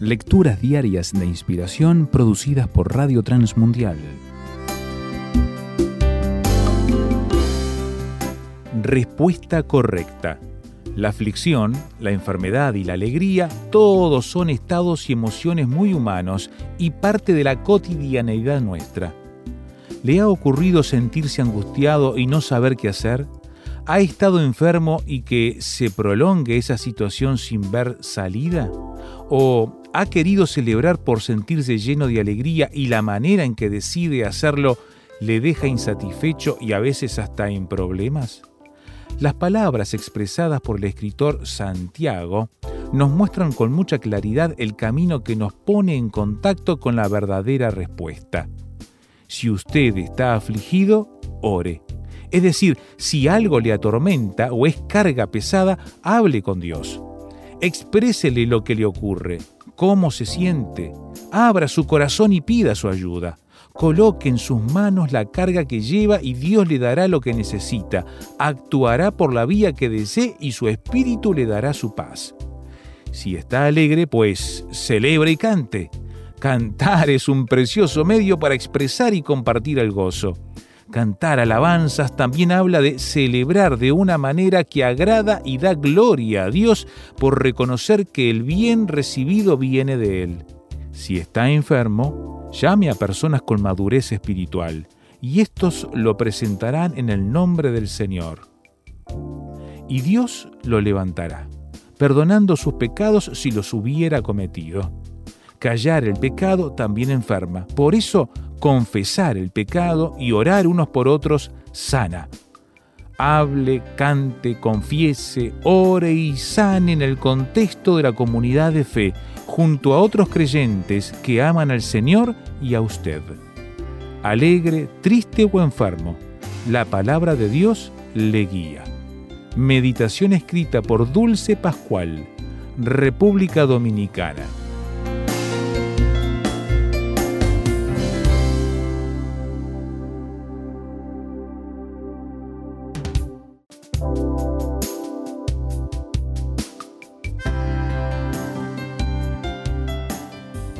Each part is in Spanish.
Lecturas diarias de inspiración producidas por Radio Transmundial. Respuesta correcta. La aflicción, la enfermedad y la alegría, todos son estados y emociones muy humanos y parte de la cotidianeidad nuestra. ¿Le ha ocurrido sentirse angustiado y no saber qué hacer? ¿Ha estado enfermo y que se prolongue esa situación sin ver salida? ¿O ha querido celebrar por sentirse lleno de alegría y la manera en que decide hacerlo le deja insatisfecho y a veces hasta en problemas? Las palabras expresadas por el escritor Santiago nos muestran con mucha claridad el camino que nos pone en contacto con la verdadera respuesta. Si usted está afligido, ore. Es decir, si algo le atormenta o es carga pesada, hable con Dios. Exprésele lo que le ocurre, cómo se siente. Abra su corazón y pida su ayuda. Coloque en sus manos la carga que lleva y Dios le dará lo que necesita. Actuará por la vía que desee y su espíritu le dará su paz. Si está alegre, pues celebre y cante. Cantar es un precioso medio para expresar y compartir el gozo. Cantar alabanzas también habla de celebrar de una manera que agrada y da gloria a Dios por reconocer que el bien recibido viene de Él. Si está enfermo, llame a personas con madurez espiritual y estos lo presentarán en el nombre del Señor. Y Dios lo levantará, perdonando sus pecados si los hubiera cometido. Callar el pecado también enferma. Por eso, confesar el pecado y orar unos por otros sana. Hable, cante, confiese, ore y sane en el contexto de la comunidad de fe, junto a otros creyentes que aman al Señor y a usted. Alegre, triste o enfermo, la palabra de Dios le guía. Meditación escrita por Dulce Pascual, República Dominicana.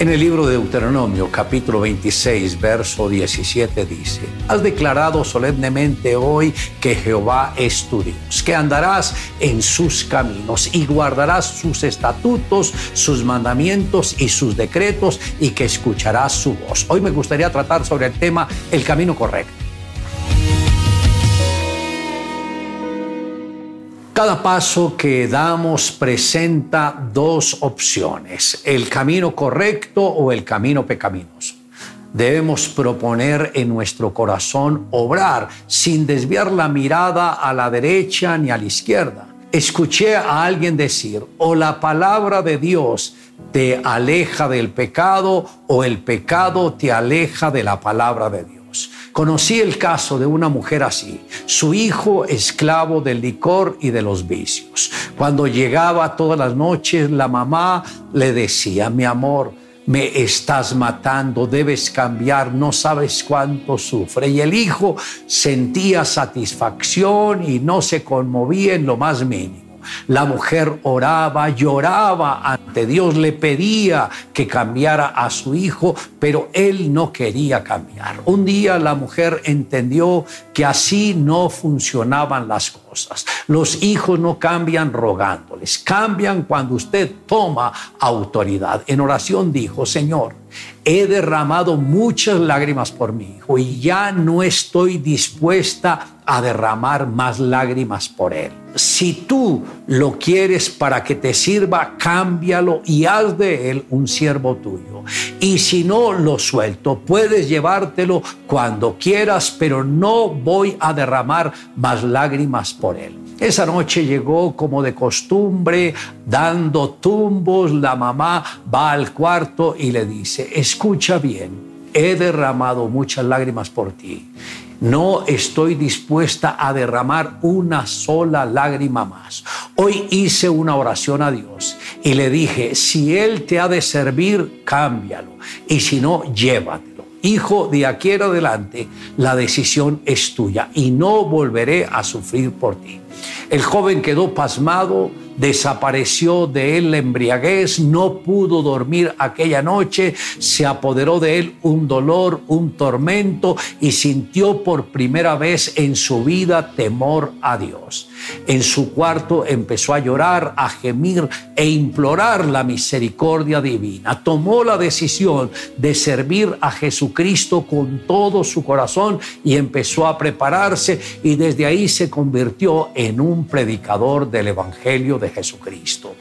En el libro de Deuteronomio, capítulo 26, verso 17 dice, Has declarado solemnemente hoy que Jehová es tu Dios, que andarás en sus caminos y guardarás sus estatutos, sus mandamientos y sus decretos y que escucharás su voz. Hoy me gustaría tratar sobre el tema el camino correcto. Cada paso que damos presenta dos opciones, el camino correcto o el camino pecaminoso. Debemos proponer en nuestro corazón obrar sin desviar la mirada a la derecha ni a la izquierda. Escuché a alguien decir, o la palabra de Dios te aleja del pecado o el pecado te aleja de la palabra de Dios. Conocí el caso de una mujer así, su hijo esclavo del licor y de los vicios. Cuando llegaba todas las noches, la mamá le decía, mi amor, me estás matando, debes cambiar, no sabes cuánto sufre. Y el hijo sentía satisfacción y no se conmovía en lo más mínimo. La mujer oraba, lloraba ante Dios, le pedía que cambiara a su hijo, pero él no quería cambiar. Un día la mujer entendió que así no funcionaban las cosas. Los hijos no cambian rogándoles, cambian cuando usted toma autoridad. En oración dijo, Señor, he derramado muchas lágrimas por mi hijo y ya no estoy dispuesta a derramar más lágrimas por él. Si tú lo quieres para que te sirva, cámbialo y haz de él un siervo tuyo. Y si no lo suelto, puedes llevártelo cuando quieras, pero no voy a derramar más lágrimas por él. Esa noche llegó como de costumbre, dando tumbos. La mamá va al cuarto y le dice, escucha bien, he derramado muchas lágrimas por ti. No estoy dispuesta a derramar una sola lágrima más. Hoy hice una oración a Dios y le dije, si Él te ha de servir, cámbialo. Y si no, llévatelo. Hijo, de aquí en adelante, la decisión es tuya y no volveré a sufrir por ti. El joven quedó pasmado, desapareció de él la embriaguez, no pudo dormir aquella noche, se apoderó de él un dolor, un tormento y sintió por primera vez en su vida temor a Dios. En su cuarto empezó a llorar, a gemir e implorar la misericordia divina. Tomó la decisión de servir a Jesucristo con todo su corazón y empezó a prepararse y desde ahí se convirtió en un predicador del Evangelio de Jesucristo.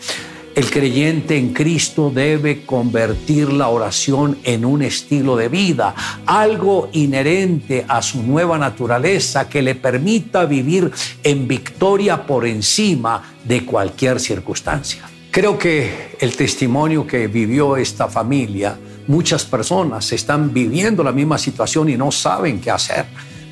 El creyente en Cristo debe convertir la oración en un estilo de vida, algo inherente a su nueva naturaleza que le permita vivir en victoria por encima de cualquier circunstancia. Creo que el testimonio que vivió esta familia, muchas personas están viviendo la misma situación y no saben qué hacer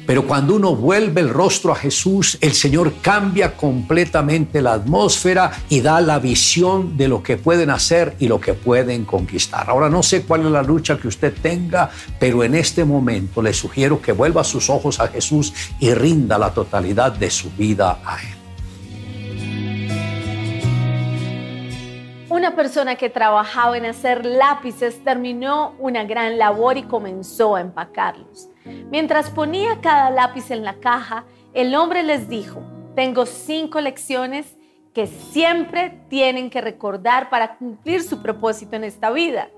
pero cuando uno vuelve el rostro a Jesús, el Señor cambia completamente la atmósfera y da la visión de lo que pueden hacer y lo que pueden conquistar. Ahora no sé cuál es la lucha que usted tenga, pero en este momento le sugiero que vuelva sus ojos a Jesús y rinda la totalidad de su vida a Él. Una persona que trabajaba en hacer lápices terminó una gran labor y comenzó a empacarlos. Mientras ponía cada lápiz en la caja, el hombre les dijo, tengo cinco lecciones que siempre tienen que recordar para cumplir su propósito en esta vida.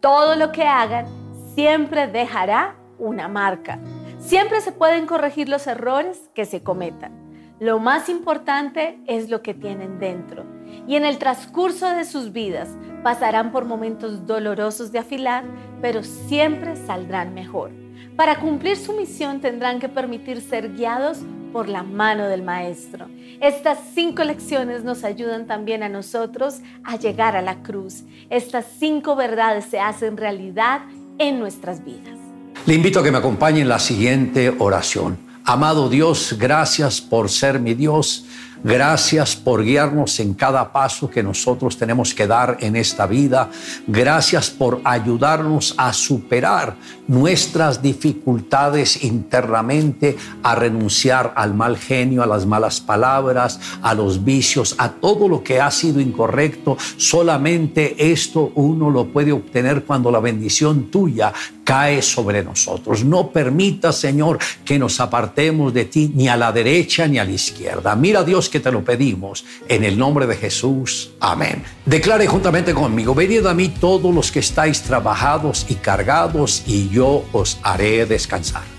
Todo lo que hagan siempre dejará una marca. Siempre se pueden corregir los errores que se cometan. Lo más importante es lo que tienen dentro. Y en el transcurso de sus vidas pasarán por momentos dolorosos de afilar, pero siempre saldrán mejor. Para cumplir su misión tendrán que permitir ser guiados por la mano del Maestro. Estas cinco lecciones nos ayudan también a nosotros a llegar a la cruz. Estas cinco verdades se hacen realidad en nuestras vidas. Le invito a que me acompañe en la siguiente oración. Amado Dios, gracias por ser mi Dios. Gracias por guiarnos en cada paso que nosotros tenemos que dar en esta vida. Gracias por ayudarnos a superar nuestras dificultades internamente, a renunciar al mal genio, a las malas palabras, a los vicios, a todo lo que ha sido incorrecto. Solamente esto uno lo puede obtener cuando la bendición tuya cae sobre nosotros. No permita, Señor, que nos apartemos de ti ni a la derecha ni a la izquierda. Mira, Dios, que te lo pedimos en el nombre de Jesús. Amén. Declare juntamente conmigo, venid a mí todos los que estáis trabajados y cargados y yo os haré descansar.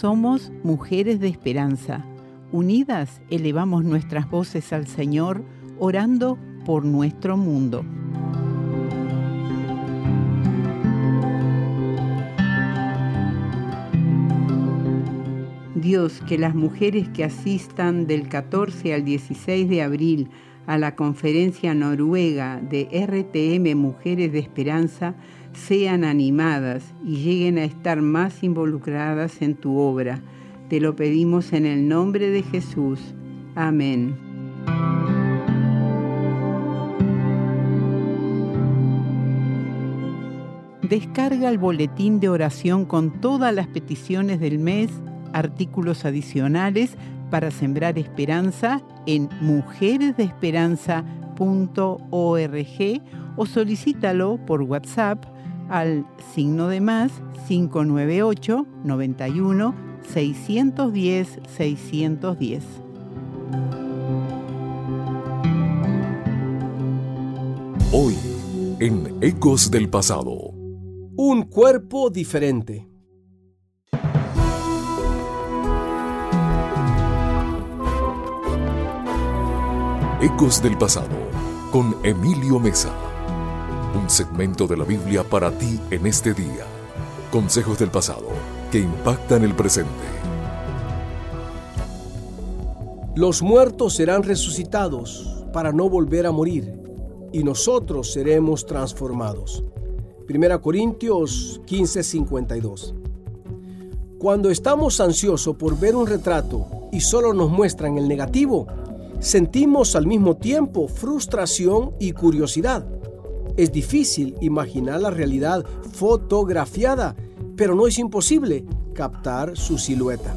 Somos mujeres de esperanza. Unidas elevamos nuestras voces al Señor, orando por nuestro mundo. Dios, que las mujeres que asistan del 14 al 16 de abril a la conferencia noruega de RTM Mujeres de Esperanza sean animadas y lleguen a estar más involucradas en tu obra. Te lo pedimos en el nombre de Jesús. Amén. Descarga el boletín de oración con todas las peticiones del mes, artículos adicionales para sembrar esperanza en mujeresdeesperanza.org o solicítalo por WhatsApp al signo de más 598 91 610 610. Hoy, en Ecos del Pasado. Un cuerpo diferente. Ecos del Pasado con Emilio Mesa. Un segmento de la Biblia para ti en este día. Consejos del pasado que impactan el presente. Los muertos serán resucitados para no volver a morir y nosotros seremos transformados. 1 Corintios 15:52. Cuando estamos ansiosos por ver un retrato y solo nos muestran el negativo, sentimos al mismo tiempo frustración y curiosidad. Es difícil imaginar la realidad fotografiada, pero no es imposible captar su silueta.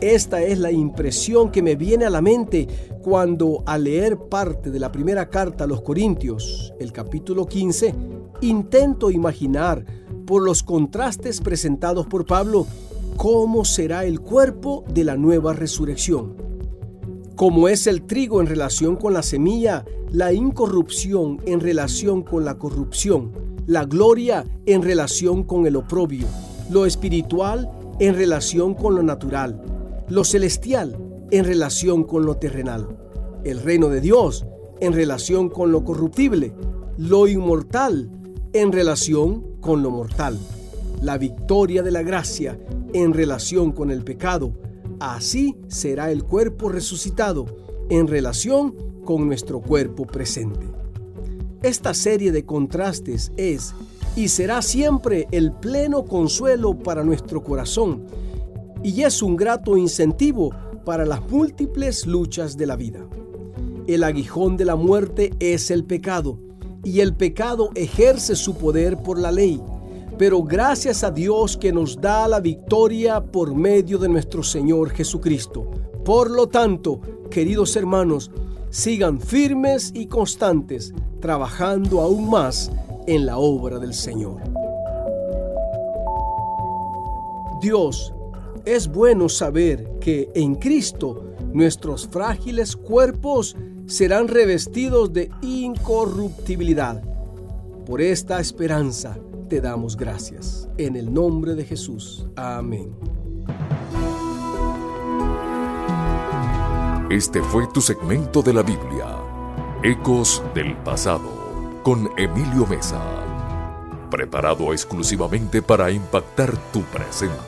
Esta es la impresión que me viene a la mente cuando al leer parte de la primera carta a los Corintios, el capítulo 15, intento imaginar por los contrastes presentados por Pablo cómo será el cuerpo de la nueva resurrección como es el trigo en relación con la semilla, la incorrupción en relación con la corrupción, la gloria en relación con el oprobio, lo espiritual en relación con lo natural, lo celestial en relación con lo terrenal, el reino de Dios en relación con lo corruptible, lo inmortal en relación con lo mortal, la victoria de la gracia en relación con el pecado, Así será el cuerpo resucitado en relación con nuestro cuerpo presente. Esta serie de contrastes es y será siempre el pleno consuelo para nuestro corazón y es un grato incentivo para las múltiples luchas de la vida. El aguijón de la muerte es el pecado y el pecado ejerce su poder por la ley pero gracias a Dios que nos da la victoria por medio de nuestro Señor Jesucristo. Por lo tanto, queridos hermanos, sigan firmes y constantes, trabajando aún más en la obra del Señor. Dios, es bueno saber que en Cristo nuestros frágiles cuerpos serán revestidos de incorruptibilidad. Por esta esperanza, te damos gracias. En el nombre de Jesús. Amén. Este fue tu segmento de la Biblia, Ecos del Pasado, con Emilio Mesa, preparado exclusivamente para impactar tu presente.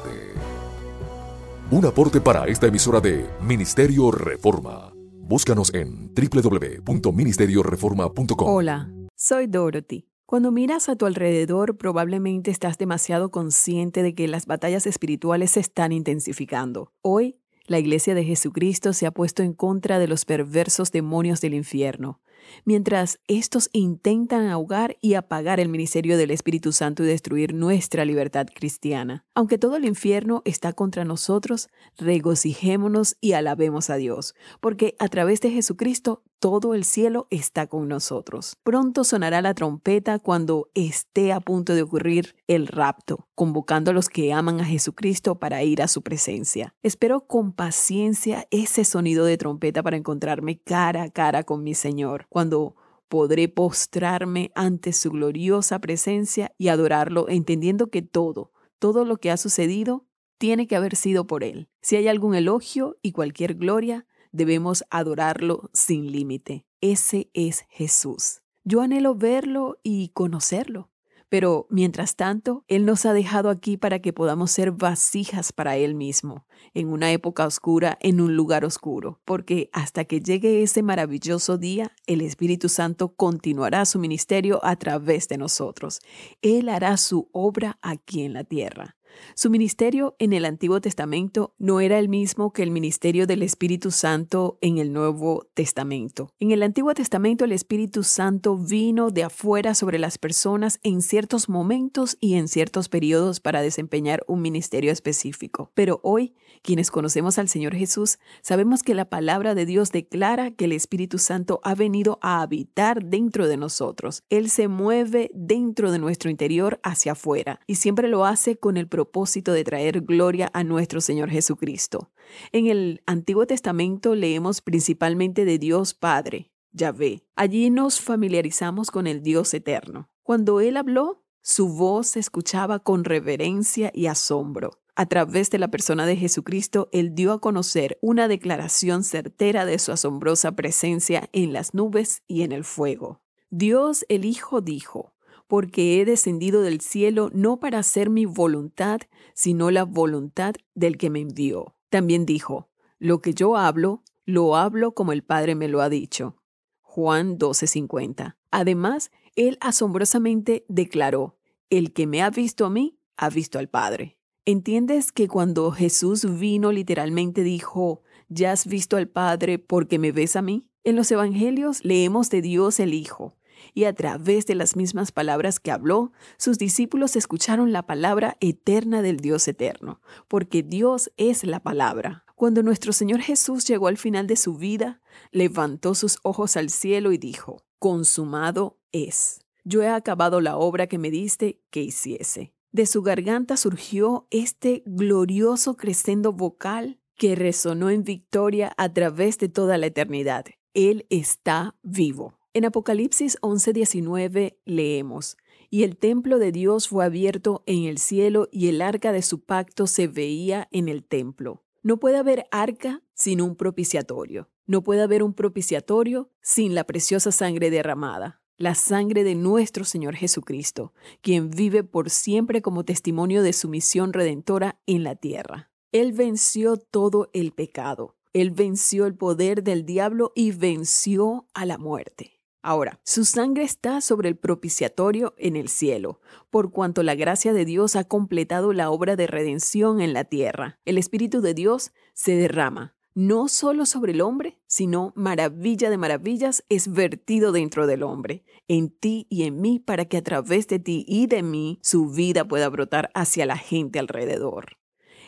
Un aporte para esta emisora de Ministerio Reforma. Búscanos en www.ministerioreforma.com. Hola, soy Dorothy cuando miras a tu alrededor, probablemente estás demasiado consciente de que las batallas espirituales se están intensificando. Hoy, la Iglesia de Jesucristo se ha puesto en contra de los perversos demonios del infierno mientras estos intentan ahogar y apagar el ministerio del Espíritu Santo y destruir nuestra libertad cristiana. Aunque todo el infierno está contra nosotros, regocijémonos y alabemos a Dios, porque a través de Jesucristo todo el cielo está con nosotros. Pronto sonará la trompeta cuando esté a punto de ocurrir el rapto, convocando a los que aman a Jesucristo para ir a su presencia. Espero con paciencia ese sonido de trompeta para encontrarme cara a cara con mi Señor cuando podré postrarme ante su gloriosa presencia y adorarlo, entendiendo que todo, todo lo que ha sucedido, tiene que haber sido por Él. Si hay algún elogio y cualquier gloria, debemos adorarlo sin límite. Ese es Jesús. Yo anhelo verlo y conocerlo, Pero mientras tanto, Él nos ha dejado aquí para que podamos ser vasijas para Él mismo, en una época oscura, en un lugar oscuro, porque hasta que llegue ese maravilloso día, el Espíritu Santo continuará su ministerio a través de nosotros. Él hará su obra aquí en la tierra. Su ministerio en el Antiguo Testamento no era el mismo que el ministerio del Espíritu Santo en el Nuevo Testamento. En el Antiguo Testamento el Espíritu Santo vino de afuera sobre las personas en ciertos momentos y en ciertos periodos para desempeñar un ministerio específico. Pero hoy, quienes conocemos al Señor Jesús, sabemos que la palabra de Dios declara que el Espíritu Santo ha venido a habitar dentro de nosotros. Él se mueve dentro de nuestro interior hacia afuera y siempre lo hace con el propósito de traer gloria a nuestro Señor Jesucristo. En el Antiguo Testamento leemos principalmente de Dios Padre, Yahvé. Allí nos familiarizamos con el Dios eterno. Cuando Él habló, su voz se escuchaba con reverencia y asombro. A través de la persona de Jesucristo, Él dio a conocer una declaración certera de su asombrosa presencia en las nubes y en el fuego. Dios el Hijo dijo, porque he descendido del cielo no para hacer mi voluntad, sino la voluntad del que me envió. También dijo, lo que yo hablo, lo hablo como el Padre me lo ha dicho. Juan 12:50. Además, él asombrosamente declaró, el que me ha visto a mí, ha visto al Padre. ¿Entiendes que cuando Jesús vino literalmente dijo, ya has visto al Padre porque me ves a mí? En los Evangelios leemos de Dios el Hijo, y a través de las mismas palabras que habló, sus discípulos escucharon la palabra eterna del Dios eterno, porque Dios es la palabra. Cuando nuestro Señor Jesús llegó al final de su vida, levantó sus ojos al cielo y dijo, consumado es. Yo he acabado la obra que me diste que hiciese. De su garganta surgió este glorioso crescendo vocal que resonó en victoria a través de toda la eternidad. Él está vivo. En Apocalipsis 11:19 leemos, y el templo de Dios fue abierto en el cielo y el arca de su pacto se veía en el templo. No puede haber arca sin un propiciatorio. No puede haber un propiciatorio sin la preciosa sangre derramada, la sangre de nuestro Señor Jesucristo, quien vive por siempre como testimonio de su misión redentora en la tierra. Él venció todo el pecado. Él venció el poder del diablo y venció a la muerte. Ahora, su sangre está sobre el propiciatorio en el cielo, por cuanto la gracia de Dios ha completado la obra de redención en la tierra. El Espíritu de Dios se derrama, no solo sobre el hombre, sino maravilla de maravillas es vertido dentro del hombre, en ti y en mí, para que a través de ti y de mí su vida pueda brotar hacia la gente alrededor.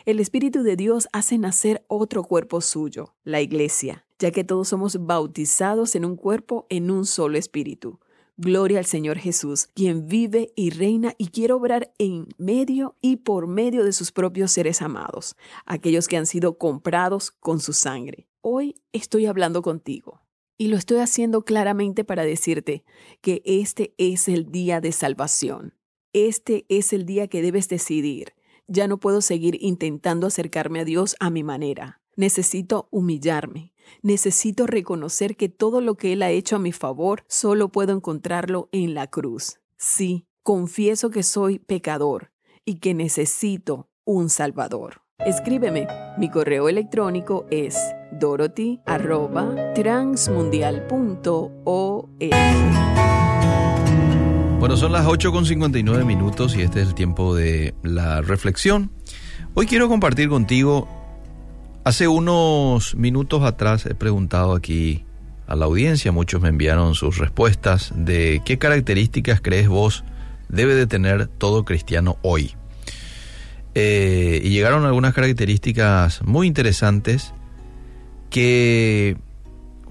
El Espíritu de Dios hace nacer otro cuerpo suyo, la iglesia, ya que todos somos bautizados en un cuerpo en un solo espíritu. Gloria al Señor Jesús, quien vive y reina y quiere obrar en medio y por medio de sus propios seres amados, aquellos que han sido comprados con su sangre. Hoy estoy hablando contigo y lo estoy haciendo claramente para decirte que este es el día de salvación. Este es el día que debes decidir. Ya no puedo seguir intentando acercarme a Dios a mi manera. Necesito humillarme, Necesito reconocer que todo lo que Él ha hecho a mi favor solo puedo encontrarlo en la cruz. Sí, confieso que soy pecador y que necesito un Salvador. Escríbeme. Mi correo electrónico es dorothy.transmundial.org. Bueno, son las 8.59 minutos y este es el tiempo de la reflexión. Hoy quiero compartir contigo Hace unos minutos atrás he preguntado aquí a la audiencia, muchos me enviaron sus respuestas de qué características crees vos debe de tener todo cristiano hoy. Eh, y llegaron algunas características muy interesantes que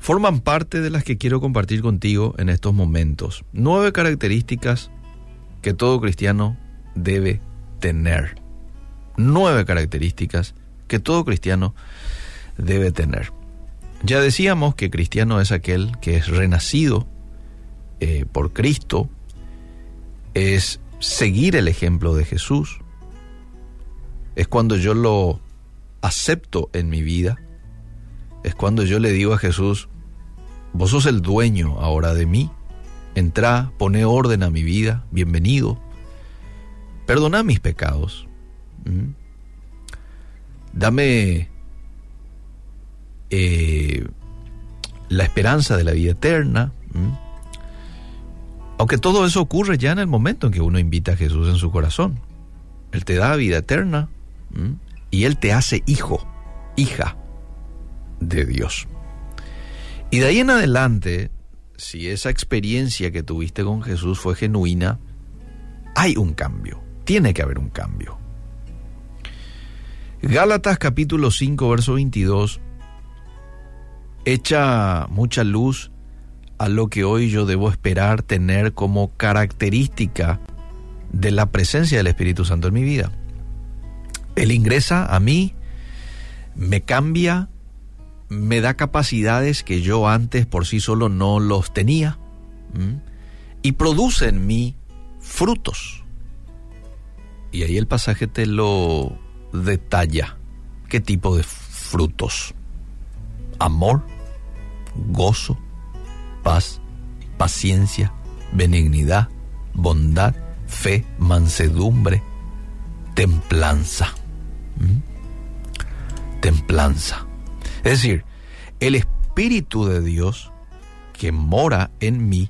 forman parte de las que quiero compartir contigo en estos momentos. Nueve características que todo cristiano debe tener. Nueve características que todo cristiano debe tener. Ya decíamos que cristiano es aquel que es renacido eh, por Cristo, es seguir el ejemplo de Jesús, es cuando yo lo acepto en mi vida, es cuando yo le digo a Jesús, vos sos el dueño ahora de mí, entra, pone orden a mi vida, bienvenido, perdona mis pecados, dame eh, la esperanza de la vida eterna. Aunque todo eso ocurre ya en el momento en que uno invita a Jesús en su corazón. Él te da vida eterna y Él te hace hijo, hija de Dios. Y de ahí en adelante, si esa experiencia que tuviste con Jesús fue genuina, hay un cambio, tiene que haber un cambio. Gálatas capítulo 5, verso 22, echa mucha luz a lo que hoy yo debo esperar tener como característica de la presencia del Espíritu Santo en mi vida. Él ingresa a mí, me cambia, me da capacidades que yo antes por sí solo no los tenía y produce en mí frutos. Y ahí el pasaje te lo detalla. ¿Qué tipo de frutos? Amor, gozo, paz, paciencia, benignidad, bondad, fe, mansedumbre, templanza. Templanza. Es decir, el Espíritu de Dios que mora en mí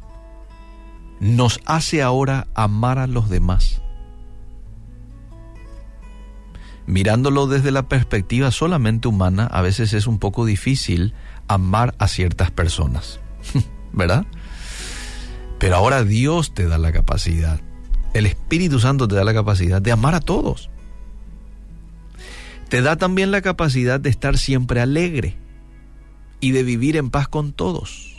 nos hace ahora amar a los demás. Mirándolo desde la perspectiva solamente humana, a veces es un poco difícil amar a ciertas personas, ¿verdad? Pero ahora Dios te da la capacidad, el Espíritu Santo te da la capacidad de amar a todos te da también la capacidad de estar siempre alegre y de vivir en paz con todos.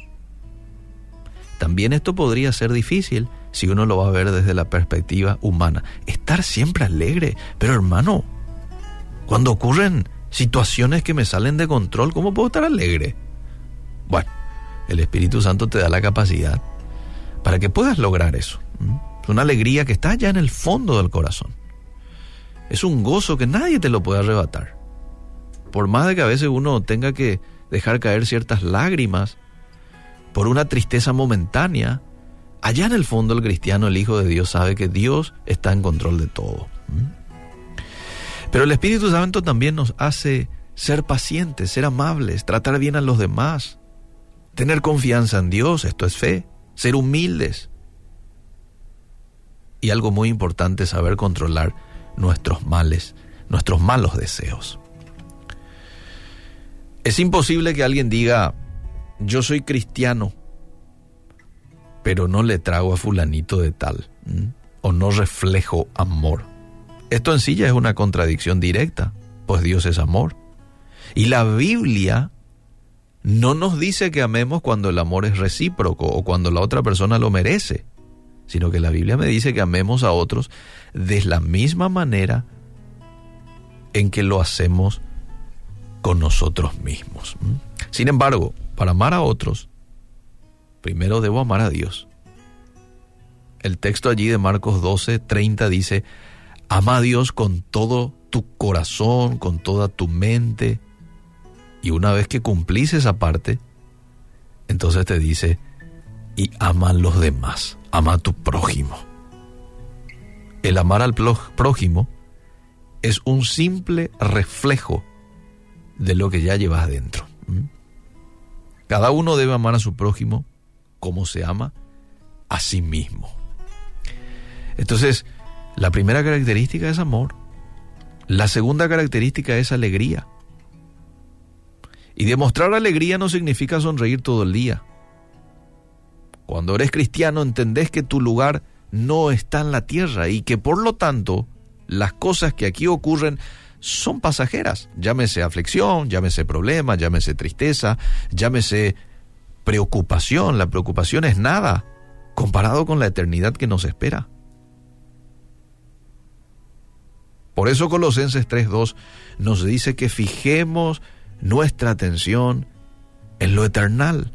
También esto podría ser difícil si uno lo va a ver desde la perspectiva humana. Estar siempre alegre, pero hermano, cuando ocurren situaciones que me salen de control, ¿cómo puedo estar alegre? Bueno, el Espíritu Santo te da la capacidad para que puedas lograr eso. Es una alegría que está allá en el fondo del corazón. Es un gozo que nadie te lo puede arrebatar. Por más de que a veces uno tenga que dejar caer ciertas lágrimas por una tristeza momentánea, allá en el fondo el cristiano, el Hijo de Dios, sabe que Dios está en control de todo. Pero el Espíritu Santo también nos hace ser pacientes, ser amables, tratar bien a los demás, tener confianza en Dios, esto es fe, ser humildes. Y algo muy importante, saber controlar nuestros males, nuestros malos deseos. Es imposible que alguien diga, yo soy cristiano, pero no le trago a fulanito de tal, o no reflejo amor. Esto en sí ya es una contradicción directa, pues Dios es amor. Y la Biblia no nos dice que amemos cuando el amor es recíproco o cuando la otra persona lo merece sino que la Biblia me dice que amemos a otros de la misma manera en que lo hacemos con nosotros mismos. Sin embargo, para amar a otros, primero debo amar a Dios. El texto allí de Marcos 12, 30 dice, ama a Dios con todo tu corazón, con toda tu mente. Y una vez que cumplís esa parte, entonces te dice, y ama a los demás ama a tu prójimo. El amar al prójimo es un simple reflejo de lo que ya llevas dentro. Cada uno debe amar a su prójimo como se ama a sí mismo. Entonces, la primera característica es amor. La segunda característica es alegría. Y demostrar alegría no significa sonreír todo el día. Cuando eres cristiano entendés que tu lugar no está en la tierra y que por lo tanto las cosas que aquí ocurren son pasajeras. Llámese aflicción, llámese problema, llámese tristeza, llámese preocupación. La preocupación es nada comparado con la eternidad que nos espera. Por eso Colosenses 3.2 nos dice que fijemos nuestra atención en lo eternal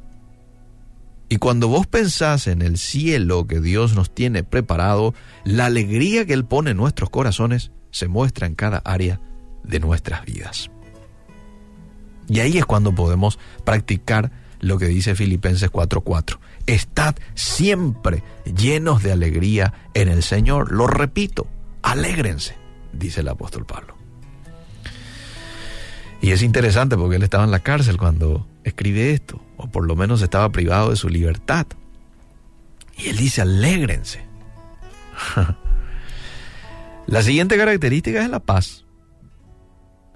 y cuando vos pensás en el cielo que Dios nos tiene preparado, la alegría que Él pone en nuestros corazones se muestra en cada área de nuestras vidas. Y ahí es cuando podemos practicar lo que dice Filipenses 4:4. Estad siempre llenos de alegría en el Señor. Lo repito, Alégrense, dice el apóstol Pablo. Y es interesante porque él estaba en la cárcel cuando escribe esto, o por lo menos estaba privado de su libertad. Y él dice, alégrense. la siguiente característica es la paz.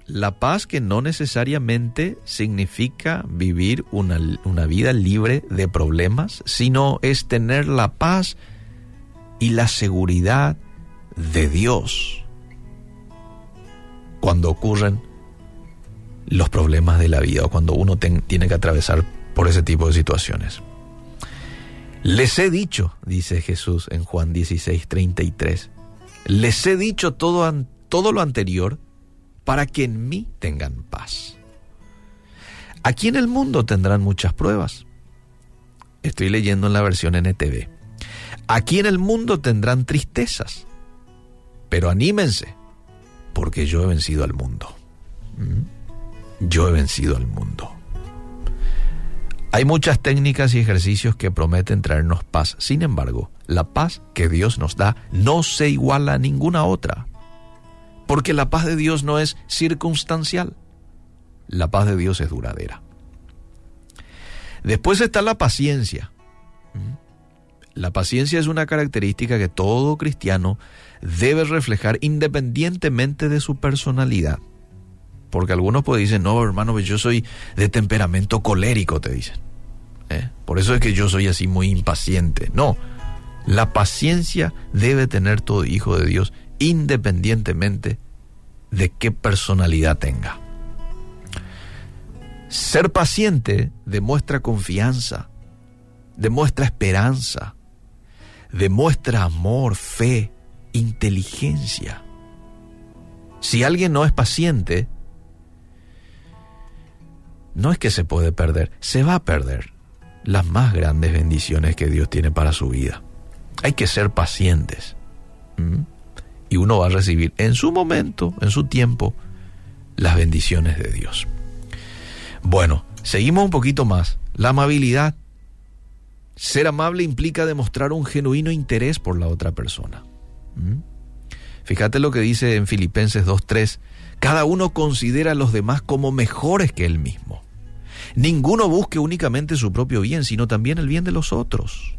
La paz que no necesariamente significa vivir una, una, vida libre de problemas, sino es tener la paz y la seguridad de Dios cuando ocurren los problemas de la vida o cuando uno tiene que atravesar por ese tipo de situaciones. Les he dicho, dice Jesús en Juan 16, 33, les he dicho todo, todo lo anterior para que en mí tengan paz. Aquí en el mundo tendrán muchas pruebas. Estoy leyendo en la versión NTV. Aquí en el mundo tendrán tristezas, pero anímense, porque yo he vencido al mundo. ¿Mm? Yo he vencido al mundo. Hay muchas técnicas y ejercicios que prometen traernos paz. Sin embargo, la paz que Dios nos da no se iguala a ninguna otra. Porque la paz de Dios no es circunstancial. La paz de Dios es duradera. Después está la paciencia. La paciencia es una característica que todo cristiano debe reflejar independientemente de su personalidad. Porque algunos pueden decir, no, hermano, pues yo soy de temperamento colérico, te dicen. ¿Eh? Por eso es que yo soy así muy impaciente. No, la paciencia debe tener todo hijo de Dios independientemente de qué personalidad tenga. Ser paciente demuestra confianza, demuestra esperanza, demuestra amor, fe, inteligencia. Si alguien no es paciente, no es que se puede perder, se va a perder las más grandes bendiciones que Dios tiene para su vida. Hay que ser pacientes. Y uno va a recibir en su momento, en su tiempo, las bendiciones de Dios. Bueno, seguimos un poquito más. La amabilidad. Ser amable implica demostrar un genuino interés por la otra persona. Fíjate lo que dice en Filipenses 2.3. Cada uno considera a los demás como mejores que él mismo. Ninguno busque únicamente su propio bien, sino también el bien de los otros.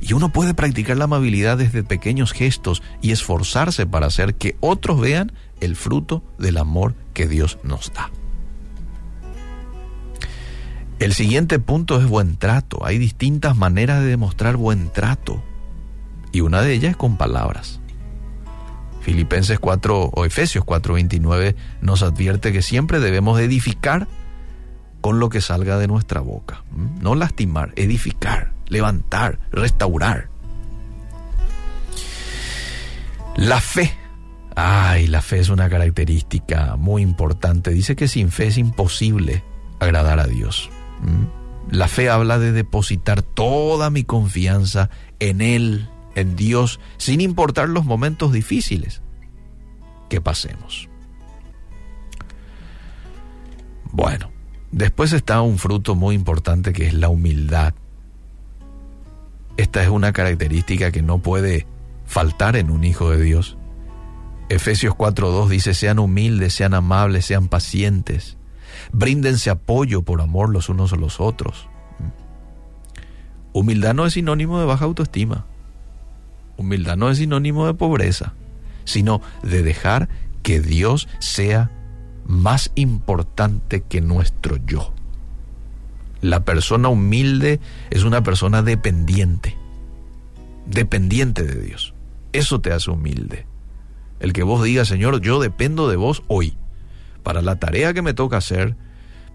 Y uno puede practicar la amabilidad desde pequeños gestos y esforzarse para hacer que otros vean el fruto del amor que Dios nos da. El siguiente punto es buen trato. Hay distintas maneras de demostrar buen trato. Y una de ellas es con palabras. Filipenses 4 o Efesios 4:29 nos advierte que siempre debemos edificar con lo que salga de nuestra boca. No lastimar, edificar, levantar, restaurar. La fe. Ay, la fe es una característica muy importante. Dice que sin fe es imposible agradar a Dios. La fe habla de depositar toda mi confianza en Él, en Dios, sin importar los momentos difíciles que pasemos. Bueno, después está un fruto muy importante que es la humildad. Esta es una característica que no puede faltar en un hijo de Dios. Efesios 4.2 dice, sean humildes, sean amables, sean pacientes, Bríndense apoyo por amor los unos a los otros. Humildad no es sinónimo de baja autoestima. Humildad no es sinónimo de pobreza, sino de dejar que Dios sea más importante que nuestro yo. La persona humilde es una persona dependiente, dependiente de Dios. Eso te hace humilde. El que vos digas, Señor, yo dependo de vos hoy para la tarea que me toca hacer,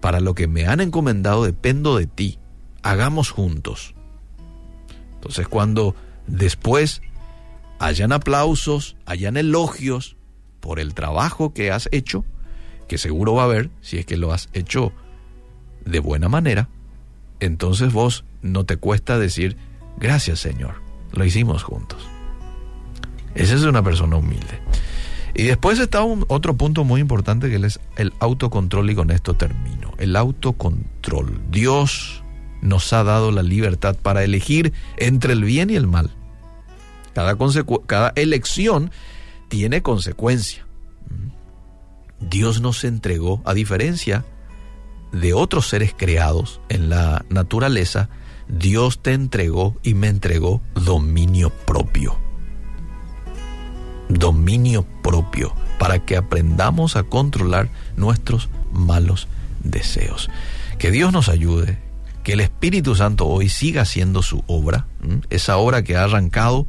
para lo que me han encomendado, dependo de ti. Hagamos juntos. Entonces cuando después hayan aplausos, hayan elogios por el trabajo que has hecho, que seguro va a haber si es que lo has hecho de buena manera, entonces vos no te cuesta decir, gracias Señor, lo hicimos juntos. Esa es una persona humilde. Y después está un, otro punto muy importante que es el autocontrol y con esto termino. El autocontrol. Dios nos ha dado la libertad para elegir entre el bien y el mal. Cada, cada elección tiene consecuencia. Dios nos entregó, a diferencia de otros seres creados en la naturaleza, Dios te entregó y me entregó dominio propio. Dominio propio para que aprendamos a controlar nuestros malos deseos. Que Dios nos ayude, que el Espíritu Santo hoy siga haciendo su obra, esa obra que ha arrancado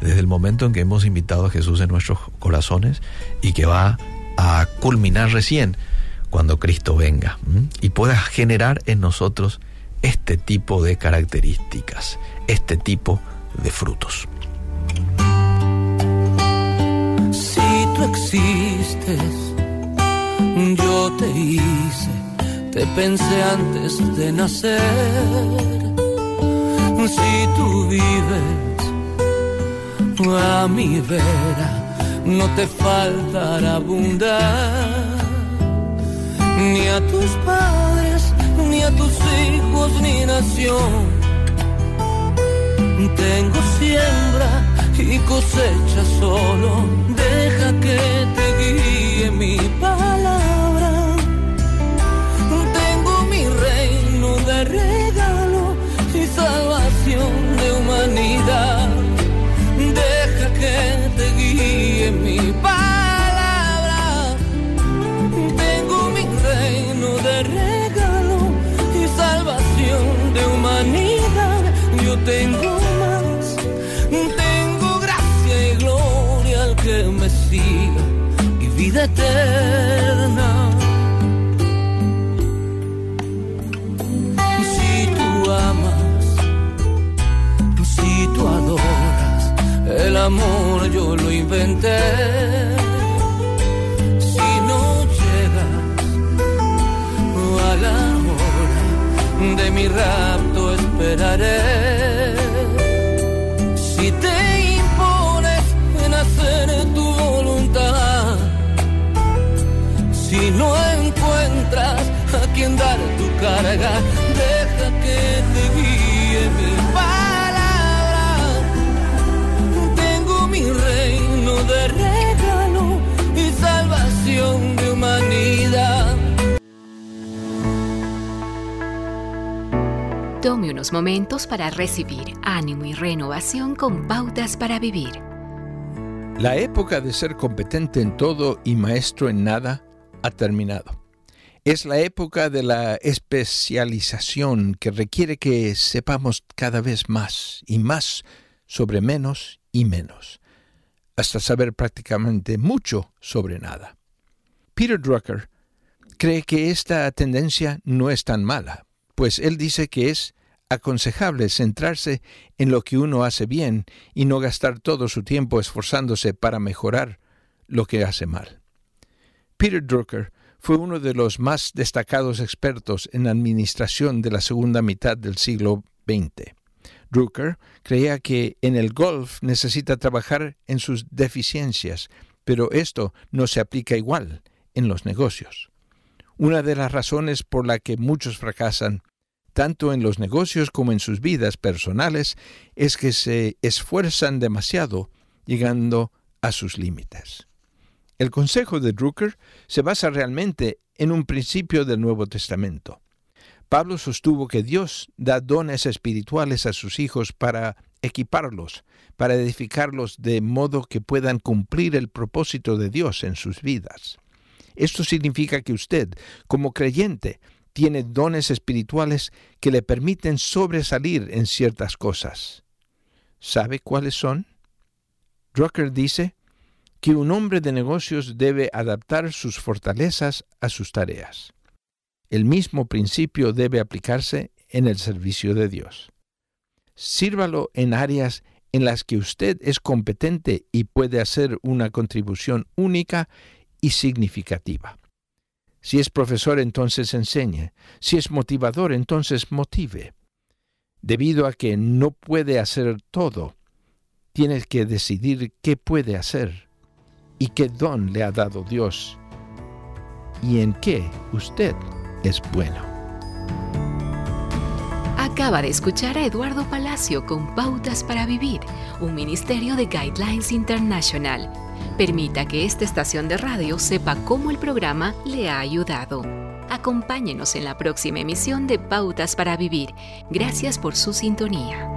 desde el momento en que hemos invitado a Jesús en nuestros corazones y que va a culminar recién cuando Cristo venga y pueda generar en nosotros este tipo de características, este tipo de frutos. Si tú existes, yo te hice, te pensé antes de nacer. Si tú vives a mi vera, no te faltará abundar ni a tus padres, ni a tus hijos, ni nación. Tengo siembra y cosecha solo, deja que te guíe Deja que te guíe mi palabra. regalo y salvación de humanidad. Yo tengo más, tengo gracia y gloria al que me siga y vida eterna. Lo inventé de mi rapto esperaré. Si te impones en hacer tu voluntad, si no encuentras a quien dar tu carga, Tome unos momentos para recibir ánimo y renovación con pautas para vivir. La época de ser competente en todo y maestro en nada ha terminado. Es la época de la especialización que requiere que sepamos cada vez más y más sobre menos y menos, hasta saber prácticamente mucho sobre nada. Peter Drucker cree que esta tendencia no es tan mala, pues él dice que es aconsejable centrarse en lo que uno hace bien y no gastar todo su tiempo esforzándose para mejorar lo que hace mal. Peter Drucker fue uno de los más destacados expertos en administración de la segunda mitad del siglo XX. Drucker creía que en el golf necesita trabajar en sus deficiencias, pero esto no se aplica igual en los negocios. Una de las razones por la que muchos fracasan tanto en los negocios como en sus vidas personales, es que se esfuerzan demasiado, llegando a sus límites. El consejo de Drucker se basa realmente en un principio del Nuevo Testamento. Pablo sostuvo que Dios da dones espirituales a sus hijos para equiparlos, para edificarlos de modo que puedan cumplir el propósito de Dios en sus vidas. Esto significa que usted, como creyente, tiene dones espirituales que le permiten sobresalir en ciertas cosas. ¿Sabe cuáles son? Drucker dice que un hombre de negocios debe adaptar sus fortalezas a sus tareas. El mismo principio debe aplicarse en el servicio de Dios. Sírvalo en áreas en las que usted es competente y puede hacer una contribución única y significativa. Si es profesor, entonces enseñe. Si es motivador, entonces motive. Debido a que no puede hacer todo, tiene que decidir qué puede hacer y qué don le ha dado Dios y en qué usted es bueno. Acaba de escuchar a Eduardo Palacio con Pautas para Vivir, un ministerio de Guidelines International. Permita que esta estación de radio sepa cómo el programa le ha ayudado. Acompáñenos en la próxima emisión de Pautas para Vivir. Gracias por su sintonía.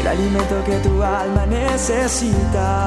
El alimento que tu alma necesita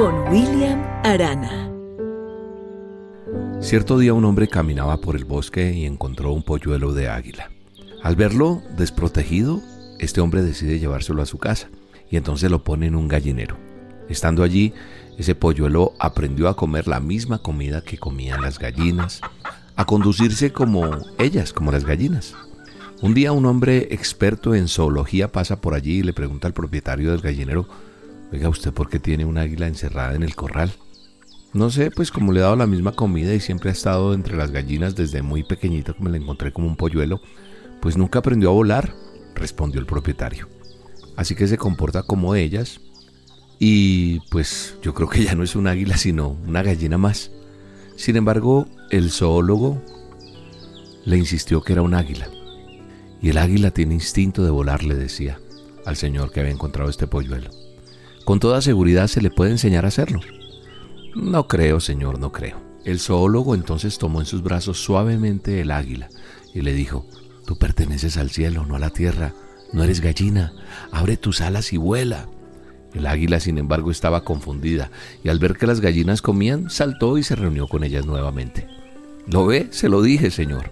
con William Arana. Cierto día un hombre caminaba por el bosque y encontró un polluelo de águila. Al verlo desprotegido, este hombre decide llevárselo a su casa y entonces lo pone en un gallinero. Estando allí, ese polluelo aprendió a comer la misma comida que comían las gallinas, a conducirse como ellas, como las gallinas. Un día un hombre experto en zoología pasa por allí y le pregunta al propietario del gallinero, oiga, ¿usted por qué tiene un águila encerrada en el corral? No sé, pues como le he dado la misma comida y siempre ha estado entre las gallinas desde muy pequeñito que me la encontré como un polluelo, pues nunca aprendió a volar, respondió el propietario. Así que se comporta como ellas y pues yo creo que ya no es un águila sino una gallina más. Sin embargo, el zoólogo le insistió que era un águila. Y el águila tiene instinto de volar, le decía al señor que había encontrado este polluelo. Con toda seguridad se le puede enseñar a hacerlo. No creo, señor, no creo. El zoólogo entonces tomó en sus brazos suavemente el águila y le dijo, Tú perteneces al cielo, no a la tierra, no eres gallina, abre tus alas y vuela. El águila, sin embargo, estaba confundida y al ver que las gallinas comían, saltó y se reunió con ellas nuevamente. ¿Lo ve? Se lo dije, señor.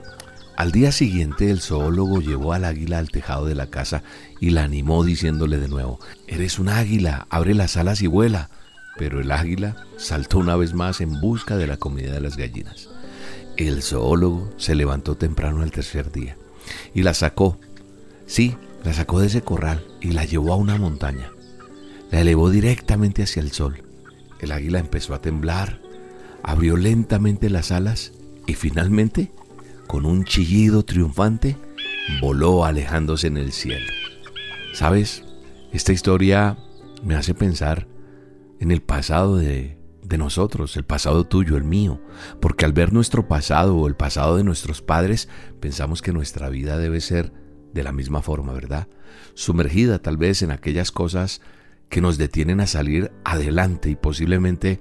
Al día siguiente el zoólogo llevó al águila al tejado de la casa y la animó diciéndole de nuevo, Eres un águila, abre las alas y vuela. Pero el águila saltó una vez más en busca de la comida de las gallinas. El zoólogo se levantó temprano el tercer día y la sacó. Sí, la sacó de ese corral y la llevó a una montaña. La elevó directamente hacia el sol. El águila empezó a temblar, abrió lentamente las alas y finalmente, con un chillido triunfante, voló alejándose en el cielo. ¿Sabes? Esta historia me hace pensar en el pasado de, de nosotros, el pasado tuyo, el mío, porque al ver nuestro pasado o el pasado de nuestros padres, pensamos que nuestra vida debe ser de la misma forma, ¿verdad? Sumergida tal vez en aquellas cosas que nos detienen a salir adelante y posiblemente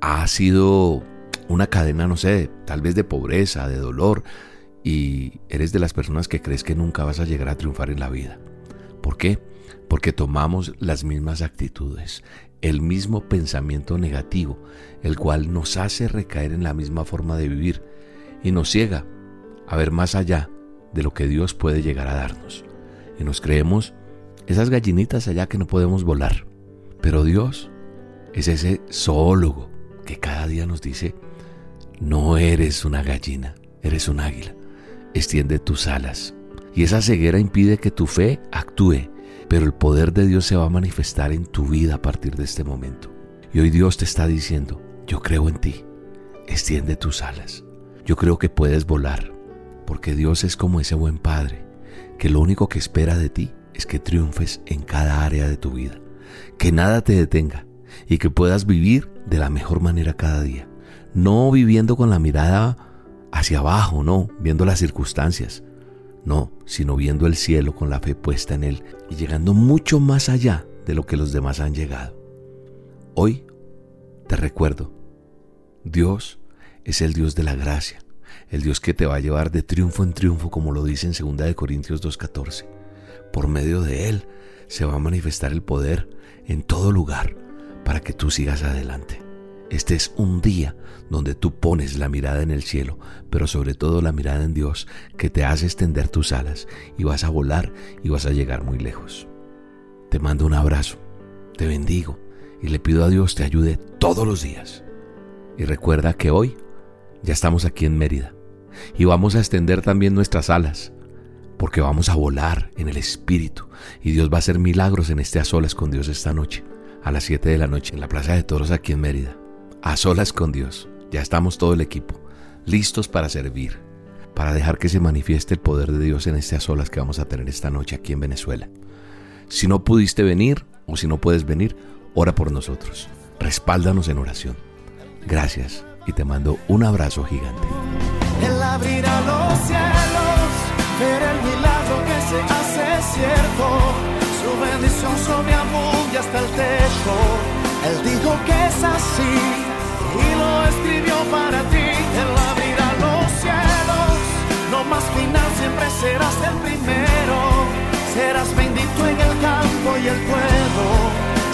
ha sido una cadena, no sé, tal vez de pobreza, de dolor, y eres de las personas que crees que nunca vas a llegar a triunfar en la vida. ¿Por qué? Porque tomamos las mismas actitudes, el mismo pensamiento negativo, el cual nos hace recaer en la misma forma de vivir y nos ciega a ver más allá de lo que Dios puede llegar a darnos. Y nos creemos esas gallinitas allá que no podemos volar. Pero Dios es ese zoólogo que cada día nos dice, no eres una gallina, eres un águila. Extiende tus alas. Y esa ceguera impide que tu fe actúe pero el poder de Dios se va a manifestar en tu vida a partir de este momento. Y hoy Dios te está diciendo, yo creo en ti, extiende tus alas. Yo creo que puedes volar, porque Dios es como ese buen Padre, que lo único que espera de ti es que triunfes en cada área de tu vida, que nada te detenga y que puedas vivir de la mejor manera cada día, no viviendo con la mirada hacia abajo, no, viendo las circunstancias, no, sino viendo el cielo con la fe puesta en Él y llegando mucho más allá de lo que los demás han llegado. Hoy te recuerdo, Dios es el Dios de la gracia, el Dios que te va a llevar de triunfo en triunfo, como lo dice en 2 Corintios 2.14. Por medio de Él se va a manifestar el poder en todo lugar para que tú sigas adelante. Este es un día donde tú pones la mirada en el cielo, pero sobre todo la mirada en Dios, que te hace extender tus alas y vas a volar y vas a llegar muy lejos. te mando un abrazo, te bendigo y le pido a Dios te ayude todos los días. Y recuerda que hoy ya estamos aquí en Mérida y vamos a extender también nuestras alas porque vamos a volar en el Espíritu y Dios va a hacer milagros en este a solas con Dios esta noche, a las 7 de la noche en la Plaza de Toros aquí en Mérida. A solas con Dios. Ya estamos todo el equipo, listos para servir, para dejar que se manifieste el poder de Dios en a solas que vamos a tener esta noche aquí en Venezuela. Si no pudiste venir o si no puedes venir, ora por nosotros. Respáldanos en oración. Gracias y te mando un abrazo gigante. Él abrirá los cielos, ver el milagro que se hace cierto. Su bendición hasta el techo. Él dijo que es así y lo escribió para ti. Él abrirá los cielos, no más final, siempre serás el primero serás bendito en el campo y el pueblo.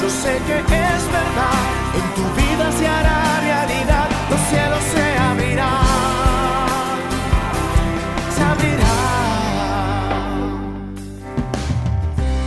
Yo sé que es verdad, en tu vida se hará realidad, los cielos se abrirán, se abrirán.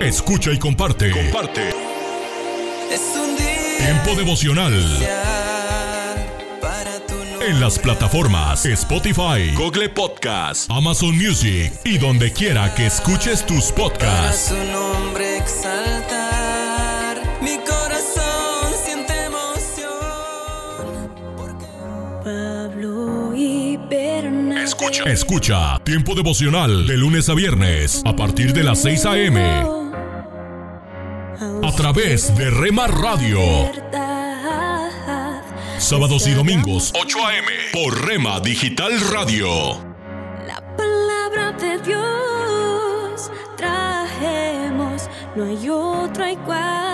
Escucha y comparte. Comparte. Es un día Tiempo devocional en las plataformas Spotify, Google Podcast, Amazon Music y donde quiera que escuches tus podcasts. su nombre Escucha, escucha, tiempo devocional de lunes a viernes a partir de las 6 a.m. A través de Rema Radio. Sábados y domingos, 8 a.m. por Rema Digital Radio. La palabra de Dios trajemos, no hay otra igual.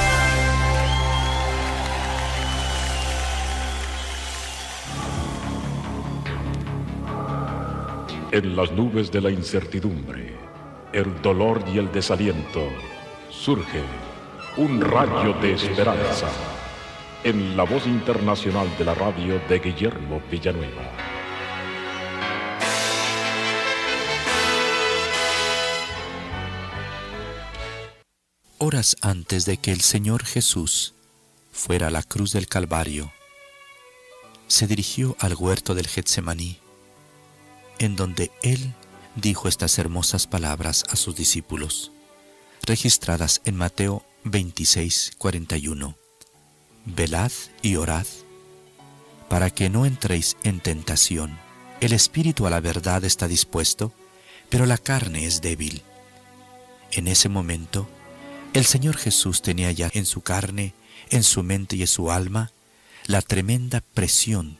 En las nubes de la incertidumbre, el dolor y el desaliento, surge un rayo de esperanza en la voz internacional de la radio de Guillermo Villanueva. Horas antes de que el Señor Jesús fuera a la cruz del Calvario, se dirigió al huerto del Getsemaní en donde Él dijo estas hermosas palabras a sus discípulos, registradas en Mateo 26, 41. Velad y orad, para que no entréis en tentación. El espíritu a la verdad está dispuesto, pero la carne es débil. En ese momento, el Señor Jesús tenía ya en su carne, en su mente y en su alma la tremenda presión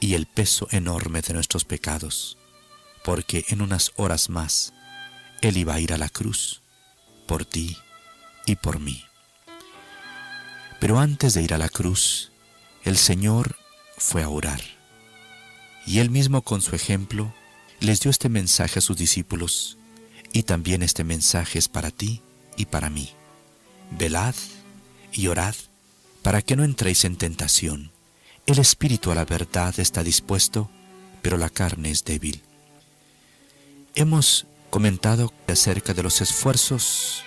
y el peso enorme de nuestros pecados porque en unas horas más Él iba a ir a la cruz por ti y por mí. Pero antes de ir a la cruz, el Señor fue a orar. Y Él mismo con su ejemplo les dio este mensaje a sus discípulos, y también este mensaje es para ti y para mí. Velad y orad para que no entréis en tentación. El espíritu a la verdad está dispuesto, pero la carne es débil. Hemos comentado acerca de los esfuerzos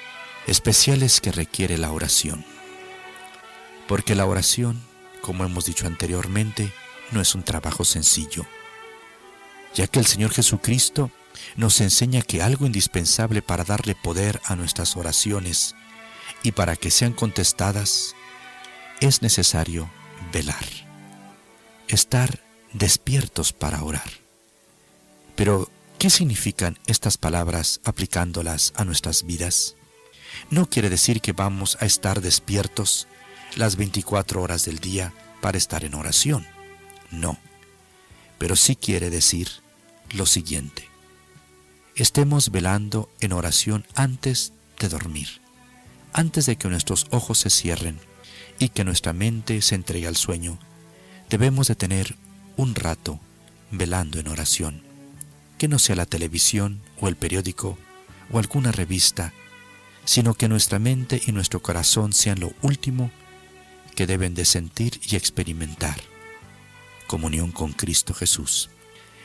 especiales que requiere la oración. Porque la oración, como hemos dicho anteriormente, no es un trabajo sencillo, ya que el Señor Jesucristo nos enseña que algo indispensable para darle poder a nuestras oraciones y para que sean contestadas es necesario velar, estar despiertos para orar. Pero, ¿qué significan estas palabras aplicándolas a nuestras vidas? No quiere decir que vamos a estar despiertos las 24 horas del día para estar en oración. No. Pero sí quiere decir lo siguiente. Estemos velando en oración antes de dormir, antes de que nuestros ojos se cierren y que nuestra mente se entregue al sueño. Debemos de tener un rato velando en oración, que no sea la televisión o el periódico o alguna revista, sino que nuestra mente y nuestro corazón sean lo último que deben de sentir y experimentar. Comunión con Cristo Jesús.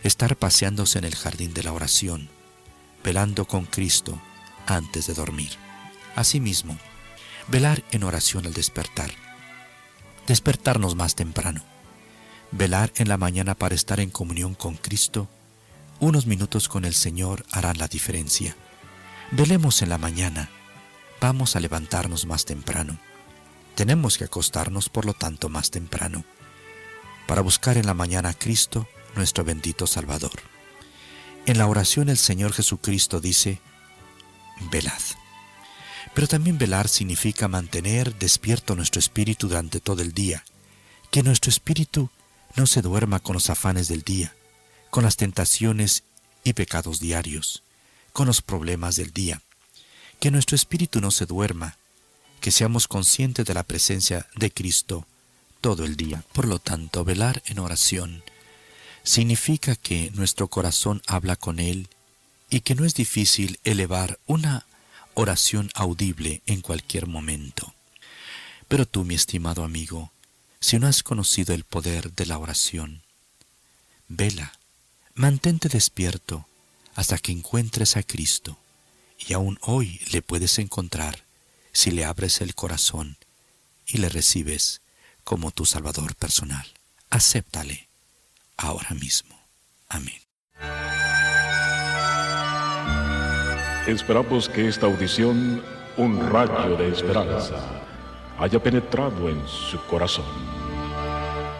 Estar paseándose en el jardín de la oración, velando con Cristo antes de dormir. Asimismo, velar en oración al despertar. Despertarnos más temprano. Velar en la mañana para estar en comunión con Cristo. Unos minutos con el Señor harán la diferencia. Velemos en la mañana. Vamos a levantarnos más temprano tenemos que acostarnos, por lo tanto, más temprano, para buscar en la mañana a Cristo, nuestro bendito Salvador. En la oración el Señor Jesucristo dice, velad. Pero también velar significa mantener despierto nuestro espíritu durante todo el día, que nuestro espíritu no se duerma con los afanes del día, con las tentaciones y pecados diarios, con los problemas del día, que nuestro espíritu no se duerma que seamos conscientes de la presencia de Cristo todo el día. Por lo tanto, velar en oración significa que nuestro corazón habla con Él y que no es difícil elevar una oración audible en cualquier momento. Pero tú, mi estimado amigo, si no has conocido el poder de la oración, vela, mantente despierto hasta que encuentres a Cristo, y aún hoy le puedes encontrar si le abres el corazón y le recibes como tu Salvador personal. Acéptale ahora mismo. Amén. Esperamos que esta audición, un rayo de esperanza, haya penetrado en su corazón.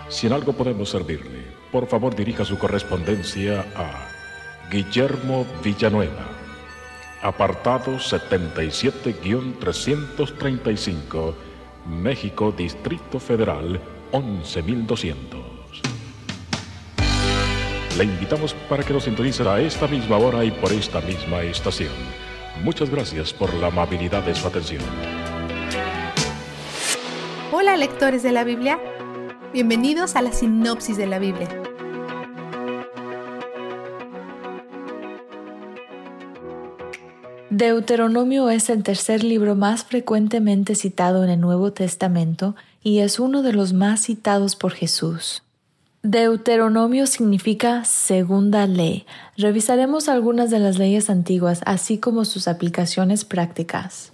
Si en algo podemos servirle, por favor dirija su correspondencia a Guillermo Villanueva apartado 77-335, México, Distrito Federal, 11200. Le invitamos para que nos sintonice a esta misma hora y por esta misma estación. Muchas gracias por la amabilidad de su atención. Hola lectores de la Biblia, bienvenidos a la sinopsis de la Biblia. Deuteronomio es el tercer libro más frecuentemente citado en el Nuevo Testamento y es uno de los más citados por Jesús. Deuteronomio significa segunda ley. Revisaremos algunas de las leyes antiguas, así como sus aplicaciones prácticas.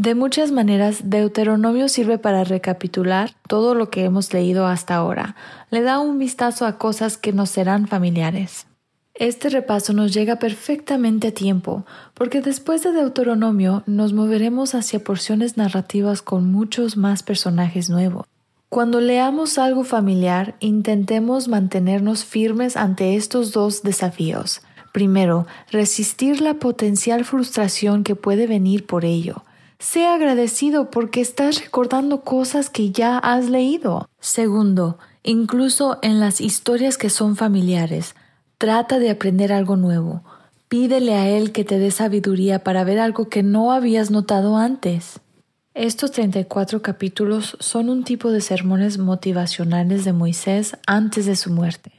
De muchas maneras, Deuteronomio sirve para recapitular todo lo que hemos leído hasta ahora. Le da un vistazo a cosas que nos serán familiares. Este repaso nos llega perfectamente a tiempo, porque después de Deuteronomio nos moveremos hacia porciones narrativas con muchos más personajes nuevos. Cuando leamos algo familiar, intentemos mantenernos firmes ante estos dos desafíos. Primero, resistir la potencial frustración que puede venir por ello. Sea agradecido porque estás recordando cosas que ya has leído. Segundo, incluso en las historias que son familiares, Trata de aprender algo nuevo. Pídele a Él que te dé sabiduría para ver algo que no habías notado antes. Estos 34 capítulos son un tipo de sermones motivacionales de Moisés antes de su muerte.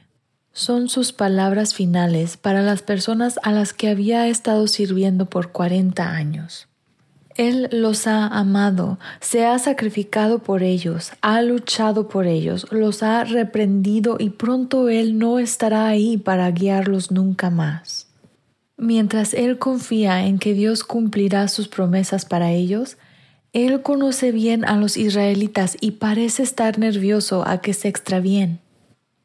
Son sus palabras finales para las personas a las que había estado sirviendo por 40 años. Él los ha amado, se ha sacrificado por ellos, ha luchado por ellos, los ha reprendido y pronto Él no estará ahí para guiarlos nunca más. Mientras él confía en que Dios cumplirá sus promesas para ellos, él conoce bien a los israelitas y parece estar nervioso a que se extravíen.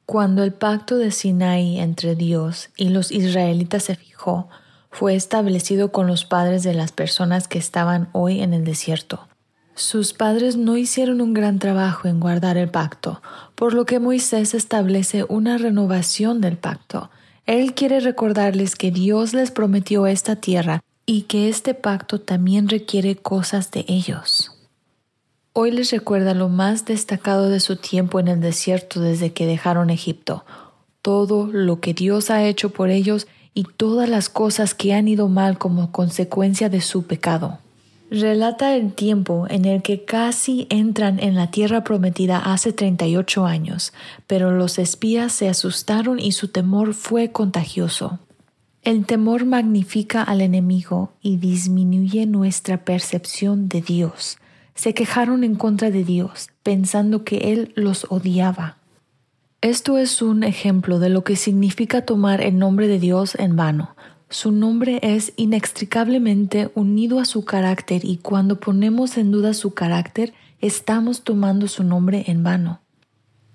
Cuando el pacto de Sinaí entre Dios y los israelitas se fijó, fue establecido con los padres de las personas que estaban hoy en el desierto. Sus padres no hicieron un gran trabajo en guardar el pacto, por lo que Moisés establece una renovación del pacto. Él quiere recordarles que Dios les prometió esta tierra y que este pacto también requiere cosas de ellos. Hoy les recuerda lo más destacado de su tiempo en el desierto desde que dejaron Egipto, todo lo que Dios ha hecho por ellos y todas las cosas que han ido mal como consecuencia de su pecado. Relata el tiempo en el que casi entran en la tierra prometida hace 38 años, pero los espías se asustaron y su temor fue contagioso. El temor magnifica al enemigo y disminuye nuestra percepción de Dios. Se quejaron en contra de Dios, pensando que Él los odiaba. Esto es un ejemplo de lo que significa tomar el nombre de Dios en vano. Su nombre es inextricablemente unido a su carácter y cuando ponemos en duda su carácter, estamos tomando su nombre en vano.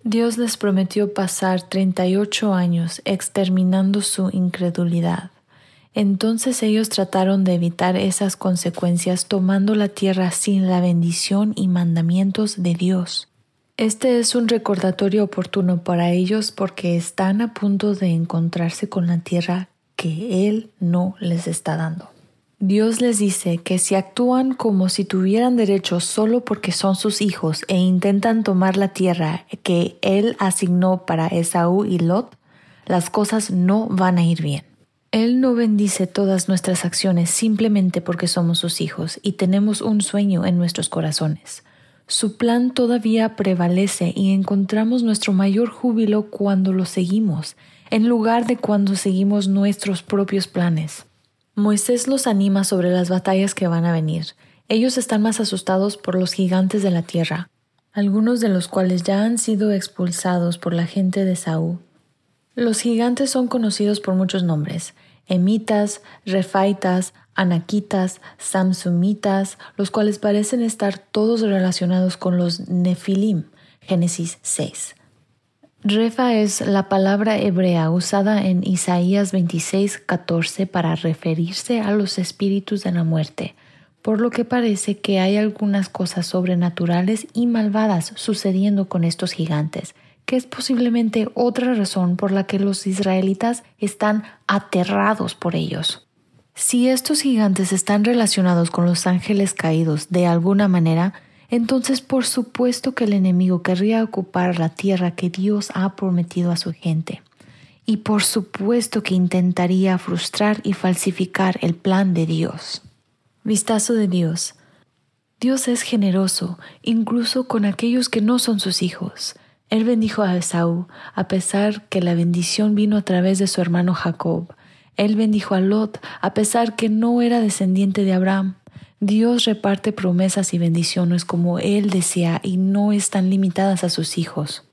Dios les prometió pasar 38 años exterminando su incredulidad. Entonces ellos trataron de evitar esas consecuencias tomando la tierra sin la bendición y mandamientos de Dios. Este es un recordatorio oportuno para ellos porque están a punto de encontrarse con la tierra que Él no les está dando. Dios les dice que si actúan como si tuvieran derecho solo porque son sus hijos e intentan tomar la tierra que Él asignó para Esaú y Lot, las cosas no van a ir bien. Él no bendice todas nuestras acciones simplemente porque somos sus hijos y tenemos un sueño en nuestros corazones. Su plan todavía prevalece y encontramos nuestro mayor júbilo cuando lo seguimos, en lugar de cuando seguimos nuestros propios planes. Moisés los anima sobre las batallas que van a venir. Ellos están más asustados por los gigantes de la tierra, algunos de los cuales ya han sido expulsados por la gente de Saúl. Los gigantes son conocidos por muchos nombres: emitas, refaitas, anaquitas, samsumitas, los cuales parecen estar todos relacionados con los nefilim. Génesis 6. Refa es la palabra hebrea usada en Isaías 26, 14 para referirse a los espíritus de la muerte, por lo que parece que hay algunas cosas sobrenaturales y malvadas sucediendo con estos gigantes, que es posiblemente otra razón por la que los israelitas están aterrados por ellos. Si estos gigantes están relacionados con los ángeles caídos de alguna manera, entonces por supuesto que el enemigo querría ocupar la tierra que Dios ha prometido a su gente. Y por supuesto que intentaría frustrar y falsificar el plan de Dios. Vistazo de Dios. Dios es generoso, incluso con aquellos que no son sus hijos. Él bendijo a Esaú, a pesar que la bendición vino a través de su hermano Jacob. Él bendijo a Lot, a pesar que no era descendiente de Abraham. Dios reparte promesas y bendiciones como Él desea y no están limitadas a sus hijos.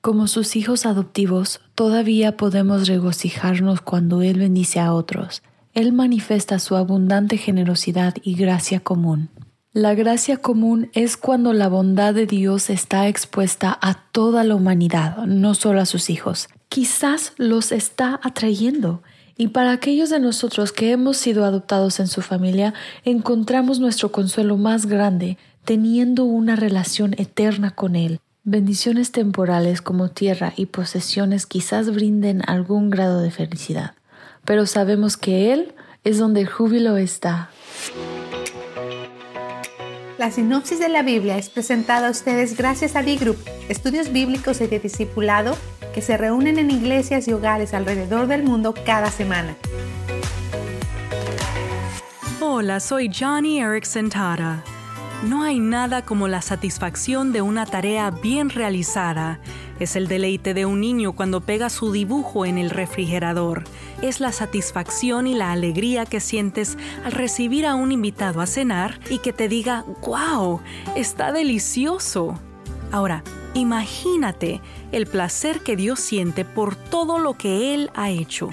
Como sus hijos adoptivos, todavía podemos regocijarnos cuando Él bendice a otros. Él manifiesta su abundante generosidad y gracia común. La gracia común es cuando la bondad de Dios está expuesta a toda la humanidad, no solo a sus hijos. Quizás los está atrayendo y para aquellos de nosotros que hemos sido adoptados en su familia, encontramos nuestro consuelo más grande teniendo una relación eterna con Él. Bendiciones temporales como tierra y posesiones quizás brinden algún grado de felicidad, pero sabemos que Él es donde el júbilo está. La sinopsis de la Biblia es presentada a ustedes gracias a D-Group, estudios bíblicos y de discipulado que se reúnen en iglesias y hogares alrededor del mundo cada semana. Hola, soy Johnny Erickson Tara. No hay nada como la satisfacción de una tarea bien realizada. Es el deleite de un niño cuando pega su dibujo en el refrigerador. Es la satisfacción y la alegría que sientes al recibir a un invitado a cenar y que te diga, ¡Wow! Está delicioso. Ahora, imagínate el placer que Dios siente por todo lo que Él ha hecho.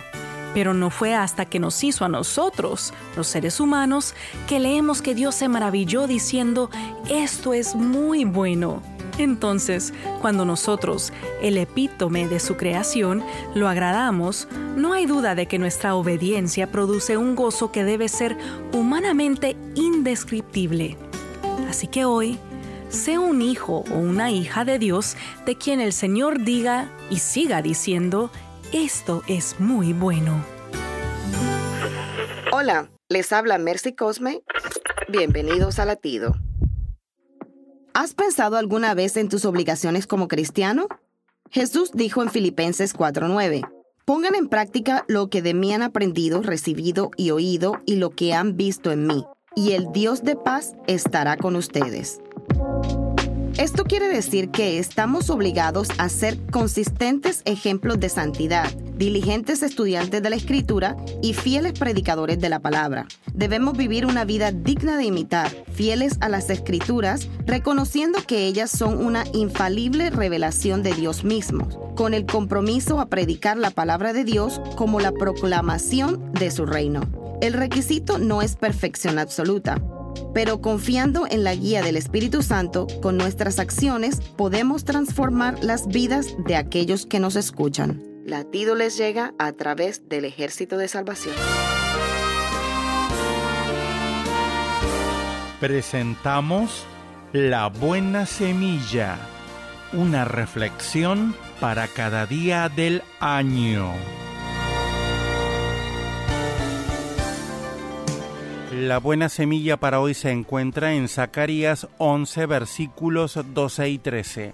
Pero no fue hasta que nos hizo a nosotros, los seres humanos, que leemos que Dios se maravilló diciendo, esto es muy bueno. Entonces, cuando nosotros, el epítome de su creación, lo agradamos, no hay duda de que nuestra obediencia produce un gozo que debe ser humanamente indescriptible. Así que hoy, sé un hijo o una hija de Dios de quien el Señor diga y siga diciendo, esto es muy bueno. Hola, les habla Mercy Cosme. Bienvenidos a Latido. ¿Has pensado alguna vez en tus obligaciones como cristiano? Jesús dijo en Filipenses 4:9, pongan en práctica lo que de mí han aprendido, recibido y oído y lo que han visto en mí, y el Dios de paz estará con ustedes. Esto quiere decir que estamos obligados a ser consistentes ejemplos de santidad, diligentes estudiantes de la Escritura y fieles predicadores de la palabra. Debemos vivir una vida digna de imitar, fieles a las Escrituras, reconociendo que ellas son una infalible revelación de Dios mismo, con el compromiso a predicar la palabra de Dios como la proclamación de su reino. El requisito no es perfección absoluta, pero confiando en la guía del Espíritu Santo, con nuestras acciones podemos transformar las vidas de aquellos que nos escuchan. Latido les llega a través del ejército de salvación. Presentamos La Buena Semilla, una reflexión para cada día del año. La buena semilla para hoy se encuentra en Zacarías 11 versículos 12 y 13.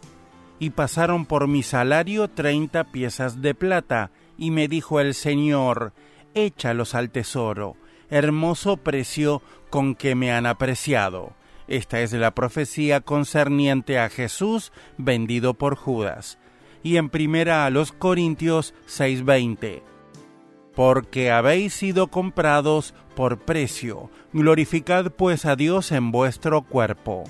Y pasaron por mi salario treinta piezas de plata, y me dijo el Señor, échalos al tesoro, hermoso precio con que me han apreciado. Esta es la profecía concerniente a Jesús vendido por Judas. Y en primera a los Corintios 6:20 porque habéis sido comprados por precio. Glorificad pues a Dios en vuestro cuerpo.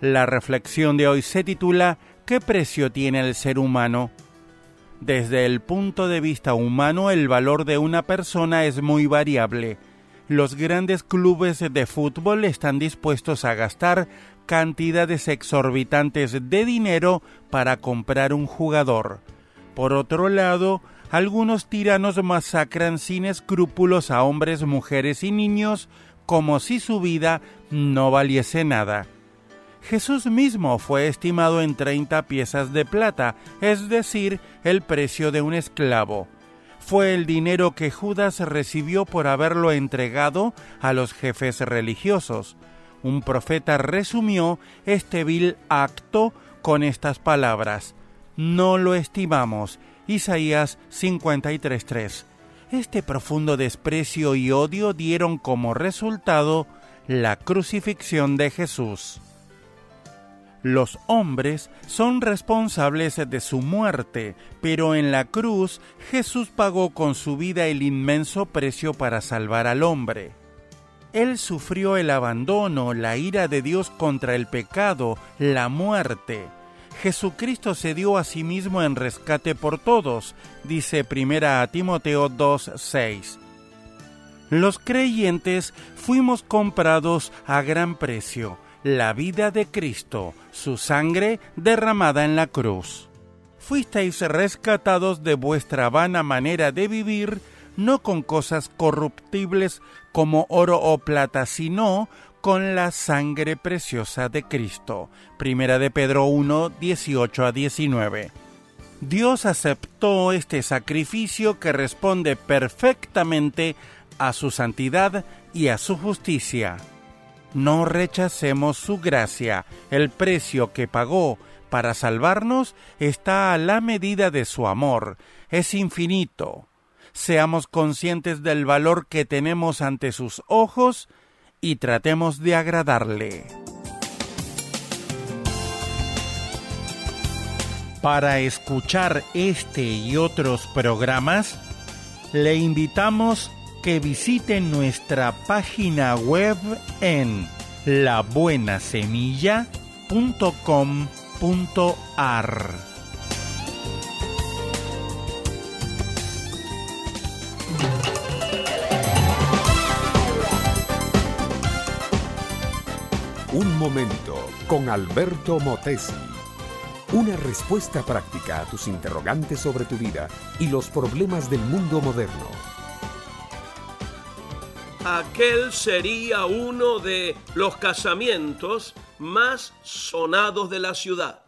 La reflexión de hoy se titula ¿Qué precio tiene el ser humano? Desde el punto de vista humano, el valor de una persona es muy variable. Los grandes clubes de fútbol están dispuestos a gastar cantidades exorbitantes de dinero para comprar un jugador. Por otro lado, algunos tiranos masacran sin escrúpulos a hombres, mujeres y niños como si su vida no valiese nada. Jesús mismo fue estimado en 30 piezas de plata, es decir, el precio de un esclavo. Fue el dinero que Judas recibió por haberlo entregado a los jefes religiosos. Un profeta resumió este vil acto con estas palabras. No lo estimamos, Isaías 53.3. Este profundo desprecio y odio dieron como resultado la crucifixión de Jesús. Los hombres son responsables de su muerte, pero en la cruz Jesús pagó con su vida el inmenso precio para salvar al hombre. Él sufrió el abandono, la ira de Dios contra el pecado, la muerte, Jesucristo se dio a sí mismo en rescate por todos, dice primera a Timoteo 2:6. Los creyentes fuimos comprados a gran precio, la vida de Cristo, su sangre derramada en la cruz. Fuisteis rescatados de vuestra vana manera de vivir, no con cosas corruptibles como oro o plata, sino con la sangre preciosa de Cristo. Primera de Pedro 1, 18 a 19. Dios aceptó este sacrificio que responde perfectamente a su santidad y a su justicia. No rechacemos su gracia, el precio que pagó para salvarnos está a la medida de su amor, es infinito. Seamos conscientes del valor que tenemos ante sus ojos y tratemos de agradarle. Para escuchar este y otros programas, le invitamos que visite nuestra página web en labuenasemilla.com.ar. Un momento con Alberto Motesi. Una respuesta práctica a tus interrogantes sobre tu vida y los problemas del mundo moderno. Aquel sería uno de los casamientos más sonados de la ciudad.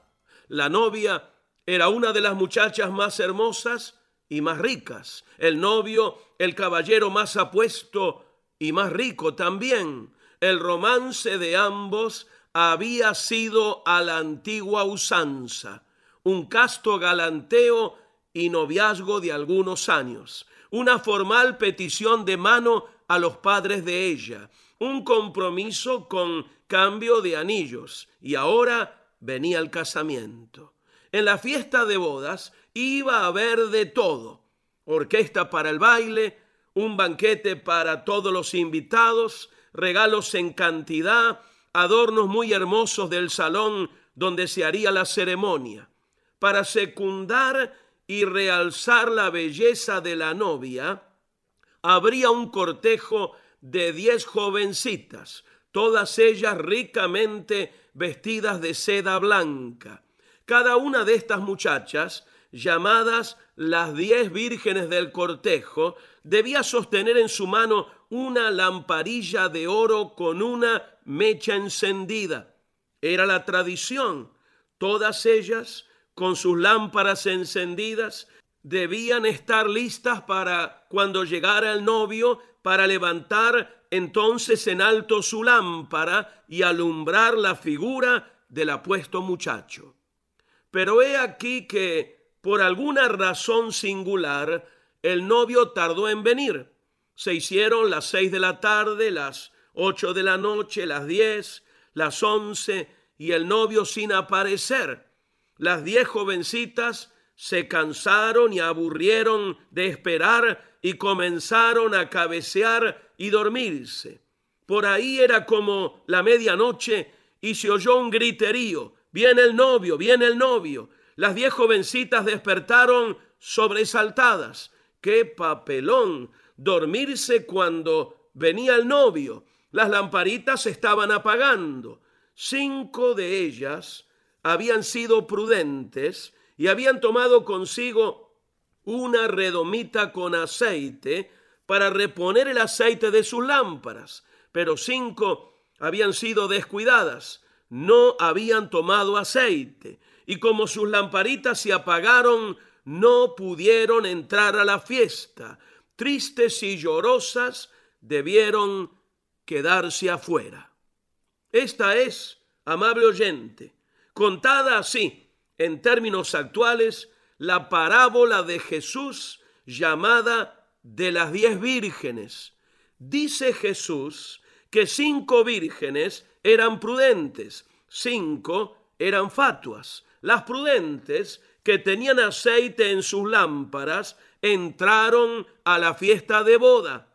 La novia era una de las muchachas más hermosas y más ricas. El novio, el caballero más apuesto y más rico también. El romance de ambos había sido a la antigua usanza, un casto galanteo y noviazgo de algunos años, una formal petición de mano a los padres de ella, un compromiso con cambio de anillos, y ahora venía el casamiento. En la fiesta de bodas iba a haber de todo, orquesta para el baile, un banquete para todos los invitados, regalos en cantidad, adornos muy hermosos del salón donde se haría la ceremonia. Para secundar y realzar la belleza de la novia, habría un cortejo de diez jovencitas, todas ellas ricamente vestidas de seda blanca. Cada una de estas muchachas, llamadas las diez vírgenes del cortejo, debía sostener en su mano una lamparilla de oro con una mecha encendida. Era la tradición. Todas ellas, con sus lámparas encendidas, debían estar listas para cuando llegara el novio, para levantar entonces en alto su lámpara y alumbrar la figura del apuesto muchacho. Pero he aquí que, por alguna razón singular, el novio tardó en venir. Se hicieron las seis de la tarde, las ocho de la noche, las diez, las once, y el novio sin aparecer. Las diez jovencitas se cansaron y aburrieron de esperar y comenzaron a cabecear y dormirse. Por ahí era como la medianoche y se oyó un griterío. Viene el novio, viene el novio. Las diez jovencitas despertaron sobresaltadas qué papelón dormirse cuando venía el novio. Las lamparitas se estaban apagando. Cinco de ellas habían sido prudentes y habían tomado consigo una redomita con aceite para reponer el aceite de sus lámparas, pero cinco habían sido descuidadas, no habían tomado aceite, y como sus lamparitas se apagaron, no pudieron entrar a la fiesta. Tristes y llorosas debieron quedarse afuera. Esta es, amable oyente, contada así, en términos actuales, la parábola de Jesús llamada de las diez vírgenes. Dice Jesús que cinco vírgenes eran prudentes, cinco eran fatuas. Las prudentes que tenían aceite en sus lámparas entraron a la fiesta de boda.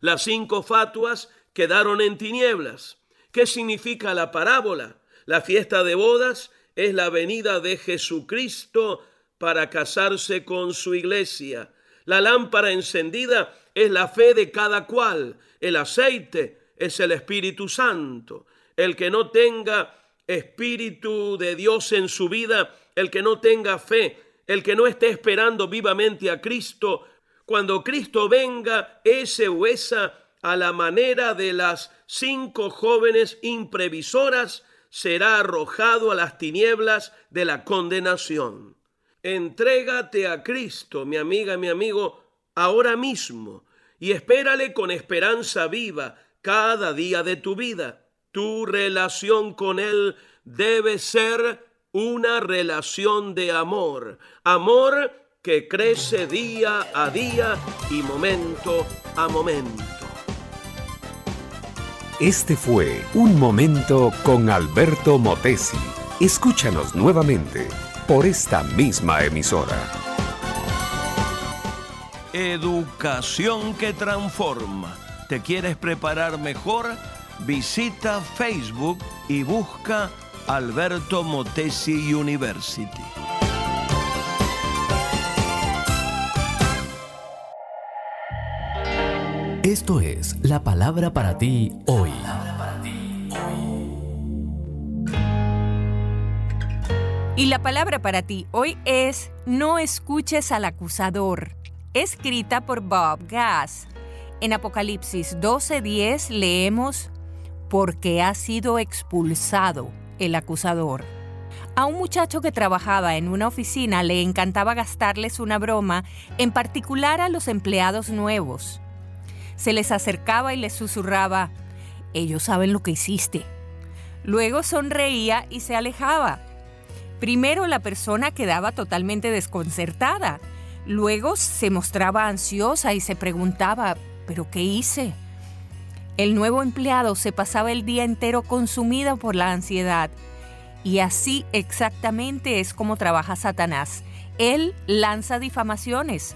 Las cinco fatuas quedaron en tinieblas. ¿Qué significa la parábola? La fiesta de bodas es la venida de Jesucristo para casarse con su iglesia. La lámpara encendida es la fe de cada cual. El aceite es el Espíritu Santo. El que no tenga Espíritu de Dios en su vida el que no tenga fe, el que no esté esperando vivamente a Cristo, cuando Cristo venga, ese o esa, a la manera de las cinco jóvenes imprevisoras, será arrojado a las tinieblas de la condenación. Entrégate a Cristo, mi amiga, mi amigo, ahora mismo, y espérale con esperanza viva cada día de tu vida. Tu relación con Él debe ser una relación de amor, amor que crece día a día y momento a momento. Este fue Un Momento con Alberto Motesi. Escúchanos nuevamente por esta misma emisora. Educación que transforma. ¿Te quieres preparar mejor? Visita Facebook y busca Alberto Motesi University. Esto es la palabra para ti hoy. Y la palabra para ti hoy es No escuches al acusador, escrita por Bob Gass. En Apocalipsis 12:10 leemos, Porque ha sido expulsado el acusador. A un muchacho que trabajaba en una oficina le encantaba gastarles una broma, en particular a los empleados nuevos. Se les acercaba y les susurraba, ellos saben lo que hiciste. Luego sonreía y se alejaba. Primero la persona quedaba totalmente desconcertada. Luego se mostraba ansiosa y se preguntaba, ¿pero qué hice? El nuevo empleado se pasaba el día entero consumido por la ansiedad. Y así exactamente es como trabaja Satanás. Él lanza difamaciones.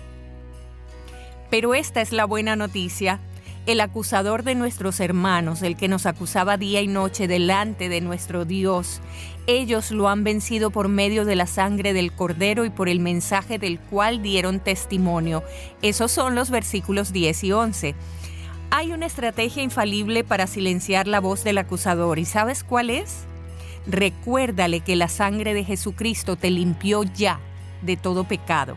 Pero esta es la buena noticia el acusador de nuestros hermanos, el que nos acusaba día y noche delante de nuestro Dios. Ellos lo han vencido por medio de la sangre del Cordero y por el mensaje del cual dieron testimonio. Esos son los versículos 10 y 11. Hay una estrategia infalible para silenciar la voz del acusador, ¿y sabes cuál es? Recuérdale que la sangre de Jesucristo te limpió ya de todo pecado.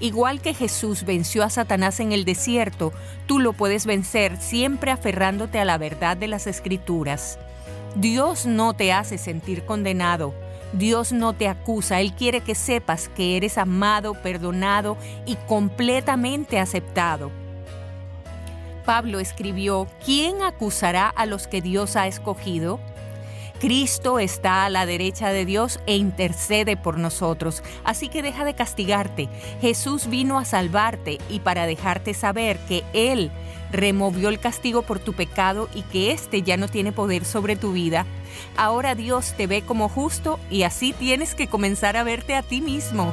Igual que Jesús venció a Satanás en el desierto, tú lo puedes vencer siempre aferrándote a la verdad de las escrituras. Dios no te hace sentir condenado. Dios no te acusa, Él quiere que sepas que eres amado, perdonado y completamente aceptado. Pablo escribió, ¿quién acusará a los que Dios ha escogido? Cristo está a la derecha de Dios e intercede por nosotros. Así que deja de castigarte. Jesús vino a salvarte y para dejarte saber que Él removió el castigo por tu pecado y que éste ya no tiene poder sobre tu vida. Ahora Dios te ve como justo y así tienes que comenzar a verte a ti mismo.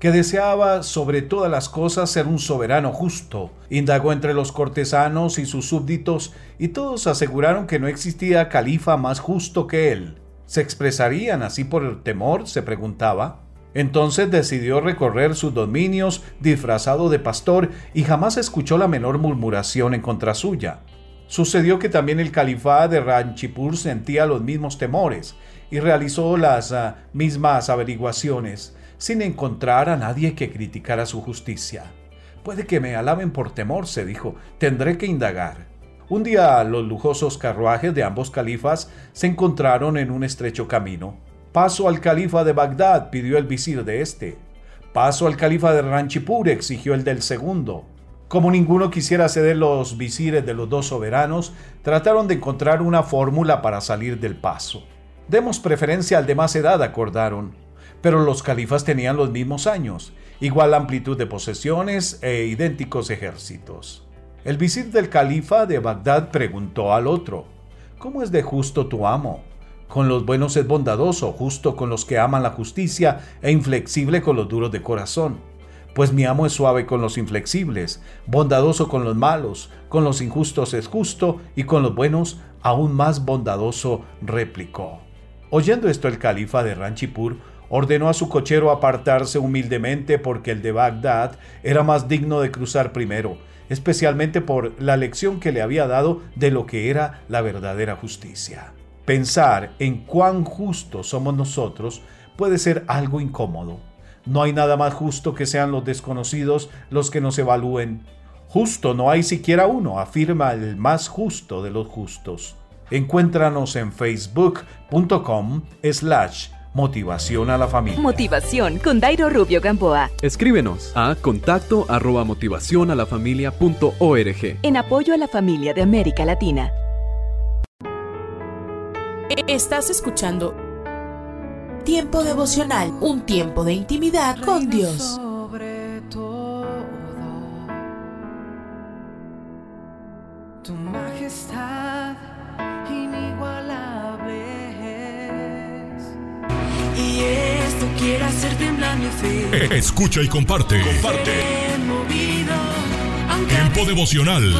que deseaba sobre todas las cosas ser un soberano justo. Indagó entre los cortesanos y sus súbditos y todos aseguraron que no existía califa más justo que él. ¿Se expresarían así por el temor? se preguntaba. Entonces decidió recorrer sus dominios disfrazado de pastor y jamás escuchó la menor murmuración en contra suya. Sucedió que también el califá de Ranchipur sentía los mismos temores y realizó las ah, mismas averiguaciones sin encontrar a nadie que criticara su justicia. Puede que me alaben por temor, se dijo, tendré que indagar. Un día los lujosos carruajes de ambos califas se encontraron en un estrecho camino. Paso al califa de Bagdad, pidió el visir de este. Paso al califa de Ranchipur, exigió el del segundo. Como ninguno quisiera ceder los visires de los dos soberanos, trataron de encontrar una fórmula para salir del paso. Demos preferencia al de más edad, acordaron pero los califas tenían los mismos años, igual amplitud de posesiones e idénticos ejércitos. El visir del califa de Bagdad preguntó al otro, ¿Cómo es de justo tu amo? Con los buenos es bondadoso, justo con los que aman la justicia e inflexible con los duros de corazón. Pues mi amo es suave con los inflexibles, bondadoso con los malos, con los injustos es justo y con los buenos aún más bondadoso, replicó. Oyendo esto el califa de Ranchipur ordenó a su cochero apartarse humildemente porque el de Bagdad era más digno de cruzar primero, especialmente por la lección que le había dado de lo que era la verdadera justicia. Pensar en cuán justos somos nosotros puede ser algo incómodo. No hay nada más justo que sean los desconocidos los que nos evalúen. Justo no hay siquiera uno, afirma el más justo de los justos. Encuéntranos en facebook.com slash Motivación a la familia. Motivación con Dairo Rubio Gamboa. Escríbenos a contacto arroba motivación a la familia punto org. En apoyo a la familia de América Latina. Estás escuchando Tiempo devocional, un tiempo de intimidad con Dios. Y esto quiere hacer temblar mi fe. Escucha y comparte. Comparte. Tiempo devocional.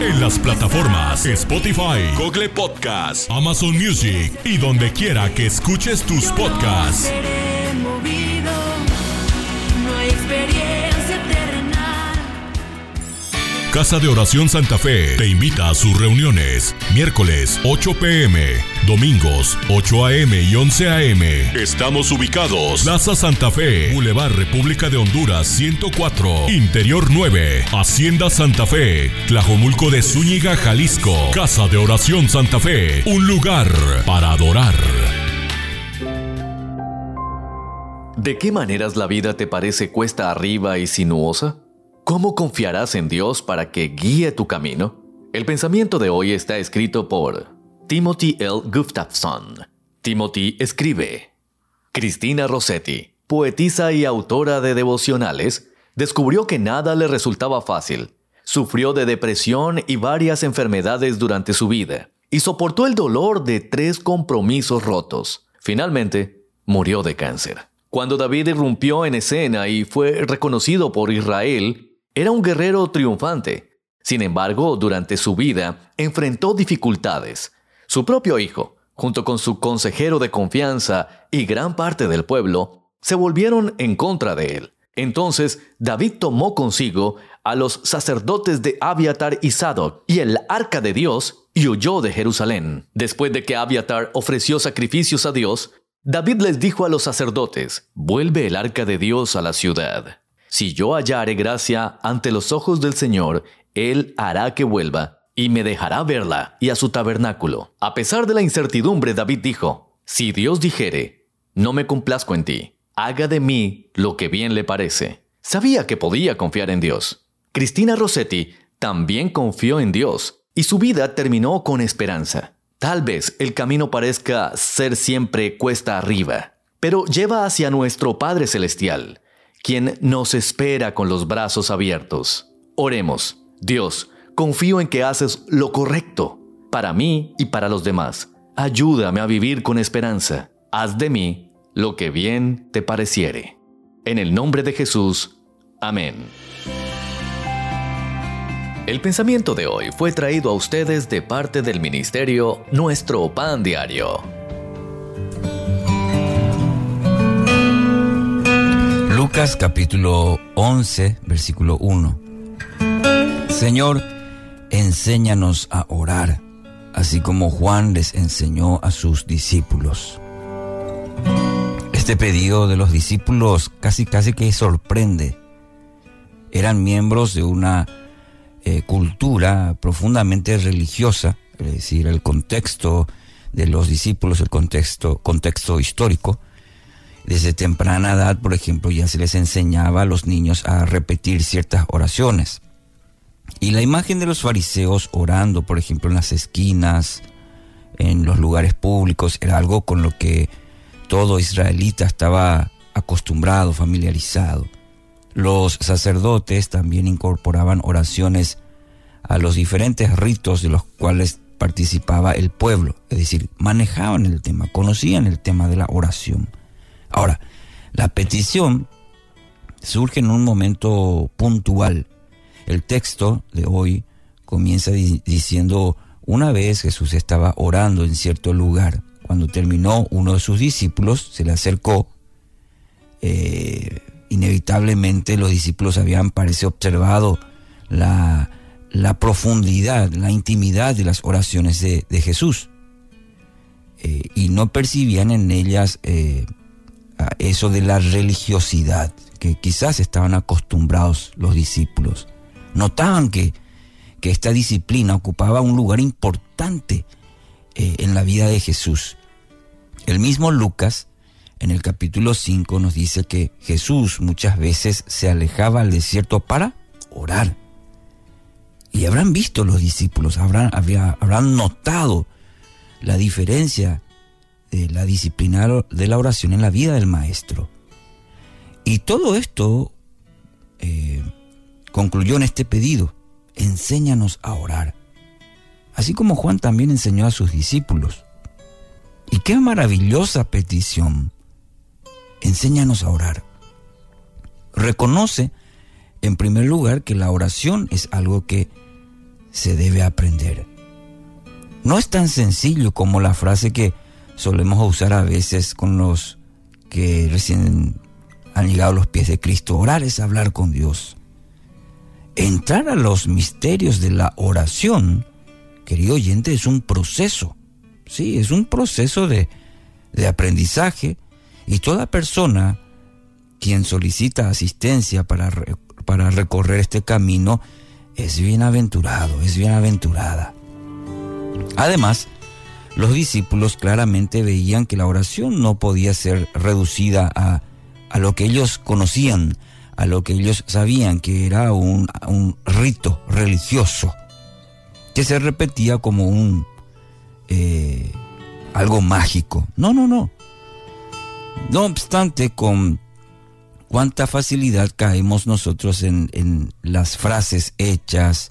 En las plataformas Spotify, Google Podcast, Amazon Music y donde quiera que escuches tus podcasts. No hay experiencia. Casa de Oración Santa Fe te invita a sus reuniones. Miércoles 8 pm, domingos 8 am y 11 am. Estamos ubicados. Plaza Santa Fe, Boulevard República de Honduras 104, Interior 9, Hacienda Santa Fe, Tlajomulco de Zúñiga, Jalisco. Casa de Oración Santa Fe, un lugar para adorar. ¿De qué maneras la vida te parece cuesta arriba y sinuosa? ¿Cómo confiarás en Dios para que guíe tu camino? El pensamiento de hoy está escrito por Timothy L. Gustafson. Timothy escribe. Cristina Rossetti, poetisa y autora de devocionales, descubrió que nada le resultaba fácil. Sufrió de depresión y varias enfermedades durante su vida y soportó el dolor de tres compromisos rotos. Finalmente, murió de cáncer. Cuando David irrumpió en escena y fue reconocido por Israel, era un guerrero triunfante. Sin embargo, durante su vida enfrentó dificultades. Su propio hijo, junto con su consejero de confianza y gran parte del pueblo, se volvieron en contra de él. Entonces David tomó consigo a los sacerdotes de Abiatar y Sadoc y el arca de Dios y huyó de Jerusalén. Después de que Abiatar ofreció sacrificios a Dios, David les dijo a los sacerdotes, vuelve el arca de Dios a la ciudad. Si yo hallare gracia ante los ojos del Señor, Él hará que vuelva y me dejará verla y a su tabernáculo. A pesar de la incertidumbre, David dijo, Si Dios dijere, no me complazco en ti, haga de mí lo que bien le parece. Sabía que podía confiar en Dios. Cristina Rossetti también confió en Dios y su vida terminó con esperanza. Tal vez el camino parezca ser siempre cuesta arriba, pero lleva hacia nuestro Padre Celestial quien nos espera con los brazos abiertos. Oremos, Dios, confío en que haces lo correcto para mí y para los demás. Ayúdame a vivir con esperanza. Haz de mí lo que bien te pareciere. En el nombre de Jesús. Amén. El pensamiento de hoy fue traído a ustedes de parte del ministerio Nuestro Pan Diario. Lucas capítulo 11, versículo 1. Señor, enséñanos a orar, así como Juan les enseñó a sus discípulos. Este pedido de los discípulos casi casi que sorprende. Eran miembros de una eh, cultura profundamente religiosa, es decir, el contexto de los discípulos, el contexto, contexto histórico, desde temprana edad, por ejemplo, ya se les enseñaba a los niños a repetir ciertas oraciones. Y la imagen de los fariseos orando, por ejemplo, en las esquinas, en los lugares públicos, era algo con lo que todo israelita estaba acostumbrado, familiarizado. Los sacerdotes también incorporaban oraciones a los diferentes ritos de los cuales participaba el pueblo, es decir, manejaban el tema, conocían el tema de la oración. Ahora, la petición surge en un momento puntual. El texto de hoy comienza diciendo, una vez Jesús estaba orando en cierto lugar. Cuando terminó, uno de sus discípulos se le acercó. Eh, inevitablemente los discípulos habían, parece, observado la, profundidad, la intimidad de las oraciones de, Jesús. Eh, y no percibían en ellas eh, eso de la religiosidad, que quizás estaban acostumbrados los discípulos. Notaban que, que esta disciplina ocupaba un lugar importante eh, en la vida de Jesús. El mismo Lucas, en el capítulo 5, nos dice que Jesús muchas veces se alejaba al desierto para orar. Y habrán visto los discípulos, habrán, habrán notado la diferencia de la disciplina de la oración en la vida del maestro. Y todo esto eh, concluyó en este pedido, enséñanos a orar, así como Juan también enseñó a sus discípulos. Y qué maravillosa petición, enséñanos a orar. Reconoce en primer lugar, que la oración es algo que se debe aprender. No es tan sencillo como la frase que solemos usar a veces con los que recién han llegado a los pies de Cristo. Orar es hablar con Dios. Entrar a los misterios de la oración, querido oyente, es un proceso. Sí, es un proceso de, de aprendizaje y toda persona quien solicita asistencia para, para recorrer este camino es bienaventurado, es bienaventurada. Además, los discípulos claramente veían que la oración no podía ser reducida a, a lo que ellos conocían, a lo que ellos sabían que era un, un rito religioso, que se repetía como un eh, algo mágico. No, no, no. No obstante, con cuánta facilidad caemos nosotros en, en las frases hechas,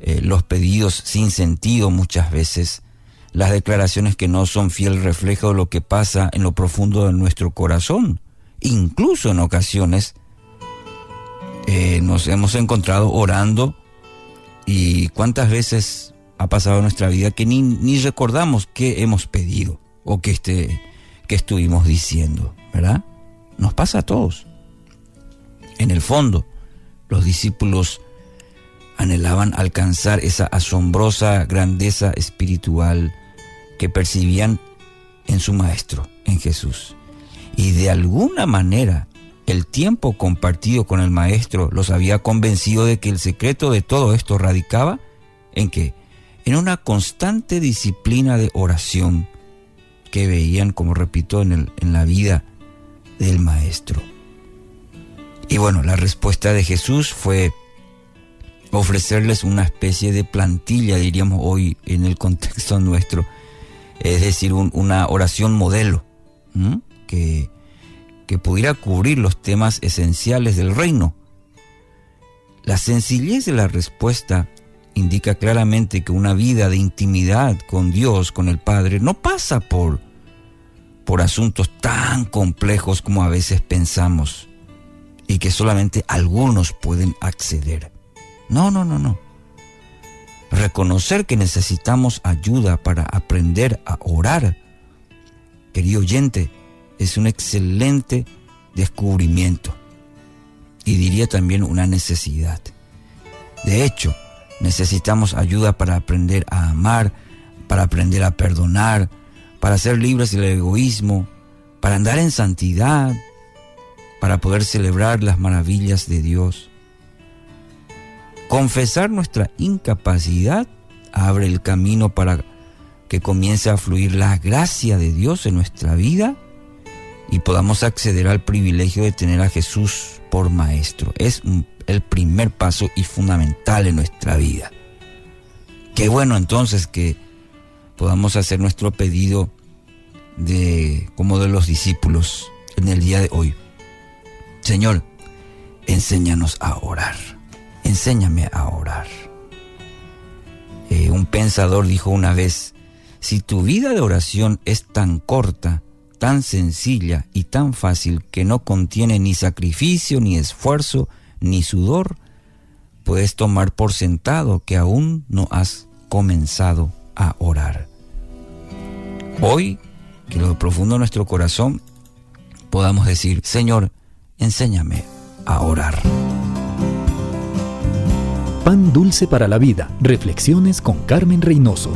eh, los pedidos sin sentido muchas veces, las declaraciones que no son fiel reflejo de lo que pasa en lo profundo de nuestro corazón. Incluso en ocasiones eh, nos hemos encontrado orando y cuántas veces ha pasado en nuestra vida que ni, ni recordamos qué hemos pedido o que, este, que estuvimos diciendo, ¿verdad? Nos pasa a todos. En el fondo, los discípulos anhelaban alcanzar esa asombrosa grandeza espiritual que percibían en su Maestro, en Jesús. Y de alguna manera el tiempo compartido con el Maestro los había convencido de que el secreto de todo esto radicaba en que en una constante disciplina de oración que veían, como repito, en, el, en la vida del Maestro. Y bueno, la respuesta de Jesús fue ofrecerles una especie de plantilla, diríamos hoy en el contexto nuestro, es decir, una oración modelo que, que pudiera cubrir los temas esenciales del reino. La sencillez de la respuesta indica claramente que una vida de intimidad con Dios, con el Padre, no pasa por, por asuntos tan complejos como a veces pensamos y que solamente algunos pueden acceder. No, no, no, no. Reconocer que necesitamos ayuda para aprender a orar, querido oyente, es un excelente descubrimiento y diría también una necesidad. De hecho, necesitamos ayuda para aprender a amar, para aprender a perdonar, para ser libres del egoísmo, para andar en santidad, para poder celebrar las maravillas de Dios. Confesar nuestra incapacidad abre el camino para que comience a fluir la gracia de Dios en nuestra vida y podamos acceder al privilegio de tener a Jesús por maestro. Es el primer paso y fundamental en nuestra vida. Qué bueno entonces que podamos hacer nuestro pedido de como de los discípulos en el día de hoy. Señor, enséñanos a orar. Enséñame a orar. Eh, un pensador dijo una vez, si tu vida de oración es tan corta, tan sencilla y tan fácil que no contiene ni sacrificio, ni esfuerzo, ni sudor, puedes tomar por sentado que aún no has comenzado a orar. Hoy, que lo profundo de nuestro corazón podamos decir, Señor, enséñame a orar. Pan dulce para la vida. Reflexiones con Carmen Reynoso.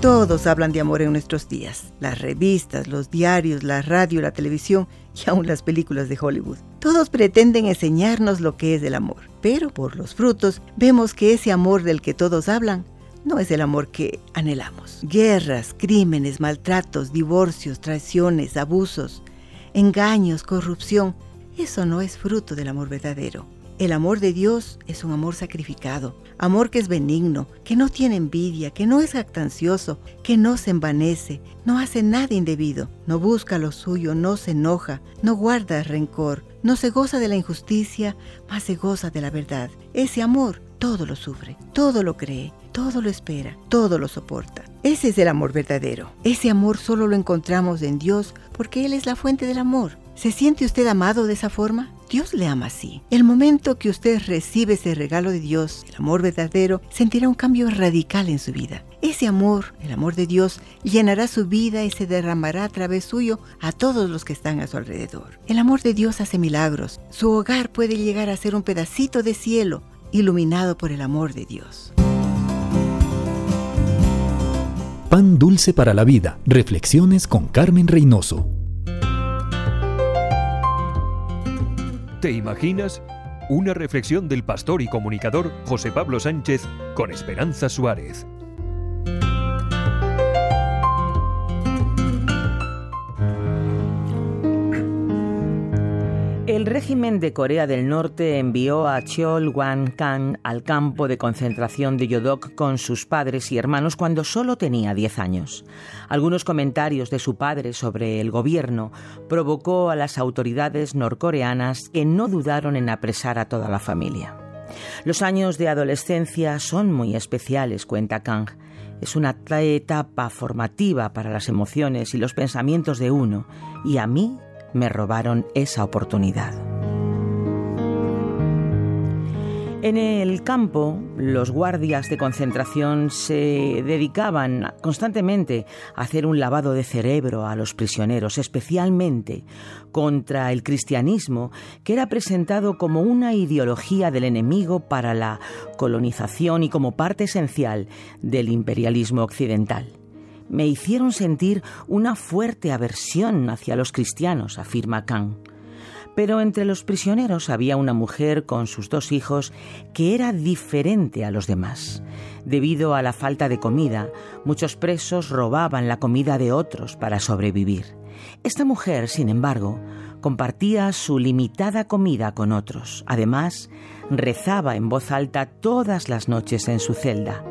Todos hablan de amor en nuestros días. Las revistas, los diarios, la radio, la televisión y aún las películas de Hollywood. Todos pretenden enseñarnos lo que es el amor. Pero por los frutos vemos que ese amor del que todos hablan no es el amor que anhelamos. Guerras, crímenes, maltratos, divorcios, traiciones, abusos, engaños, corrupción. Eso no es fruto del amor verdadero. El amor de Dios es un amor sacrificado, amor que es benigno, que no tiene envidia, que no es jactancioso, que no se envanece, no hace nada indebido, no busca lo suyo, no se enoja, no guarda rencor, no se goza de la injusticia, mas se goza de la verdad. Ese amor todo lo sufre, todo lo cree, todo lo espera, todo lo soporta. Ese es el amor verdadero. Ese amor solo lo encontramos en Dios porque Él es la fuente del amor. ¿Se siente usted amado de esa forma? Dios le ama así. El momento que usted recibe ese regalo de Dios, el amor verdadero, sentirá un cambio radical en su vida. Ese amor, el amor de Dios, llenará su vida y se derramará a través suyo a todos los que están a su alrededor. El amor de Dios hace milagros. Su hogar puede llegar a ser un pedacito de cielo iluminado por el amor de Dios. Pan dulce para la vida. Reflexiones con Carmen Reynoso. ¿Te imaginas? Una reflexión del pastor y comunicador José Pablo Sánchez con Esperanza Suárez. El régimen de Corea del Norte envió a Cheol Wan-kan al campo de concentración de Yodok con sus padres y hermanos cuando solo tenía 10 años. Algunos comentarios de su padre sobre el gobierno provocó a las autoridades norcoreanas que no dudaron en apresar a toda la familia. Los años de adolescencia son muy especiales, cuenta Kang. Es una etapa formativa para las emociones y los pensamientos de uno, y a mí me robaron esa oportunidad. En el campo, los guardias de concentración se dedicaban constantemente a hacer un lavado de cerebro a los prisioneros, especialmente contra el cristianismo, que era presentado como una ideología del enemigo para la colonización y como parte esencial del imperialismo occidental me hicieron sentir una fuerte aversión hacia los cristianos, afirma Kang. Pero entre los prisioneros había una mujer con sus dos hijos que era diferente a los demás. Debido a la falta de comida, muchos presos robaban la comida de otros para sobrevivir. Esta mujer, sin embargo, compartía su limitada comida con otros. Además, rezaba en voz alta todas las noches en su celda.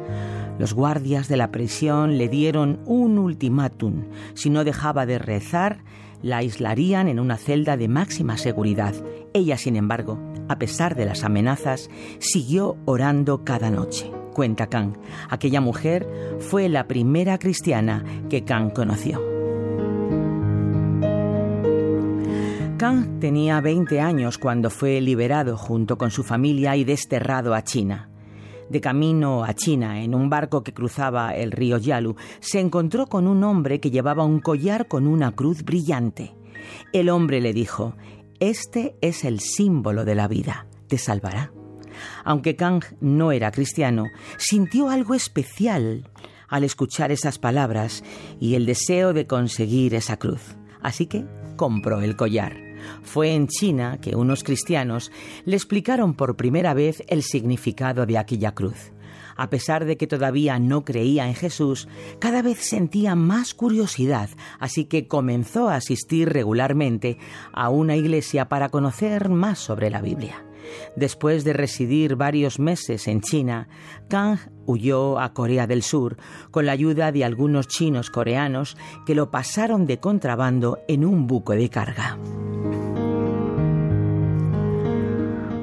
Los guardias de la prisión le dieron un ultimátum. Si no dejaba de rezar, la aislarían en una celda de máxima seguridad. Ella, sin embargo, a pesar de las amenazas, siguió orando cada noche. Cuenta Kang, aquella mujer fue la primera cristiana que Kang conoció. Kang tenía 20 años cuando fue liberado junto con su familia y desterrado a China. De camino a China, en un barco que cruzaba el río Yalu, se encontró con un hombre que llevaba un collar con una cruz brillante. El hombre le dijo, Este es el símbolo de la vida, te salvará. Aunque Kang no era cristiano, sintió algo especial al escuchar esas palabras y el deseo de conseguir esa cruz. Así que compró el collar. Fue en China que unos cristianos le explicaron por primera vez el significado de aquella cruz. A pesar de que todavía no creía en Jesús, cada vez sentía más curiosidad, así que comenzó a asistir regularmente a una iglesia para conocer más sobre la Biblia. Después de residir varios meses en China, Kang huyó a Corea del Sur con la ayuda de algunos chinos coreanos que lo pasaron de contrabando en un buque de carga.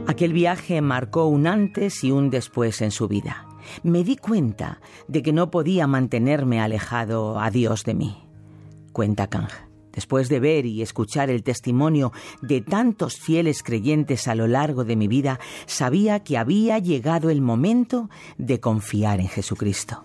Aquel viaje marcó un antes y un después en su vida. Me di cuenta de que no podía mantenerme alejado a Dios de mí. Cuenta Kang. Después de ver y escuchar el testimonio de tantos fieles creyentes a lo largo de mi vida, sabía que había llegado el momento de confiar en Jesucristo.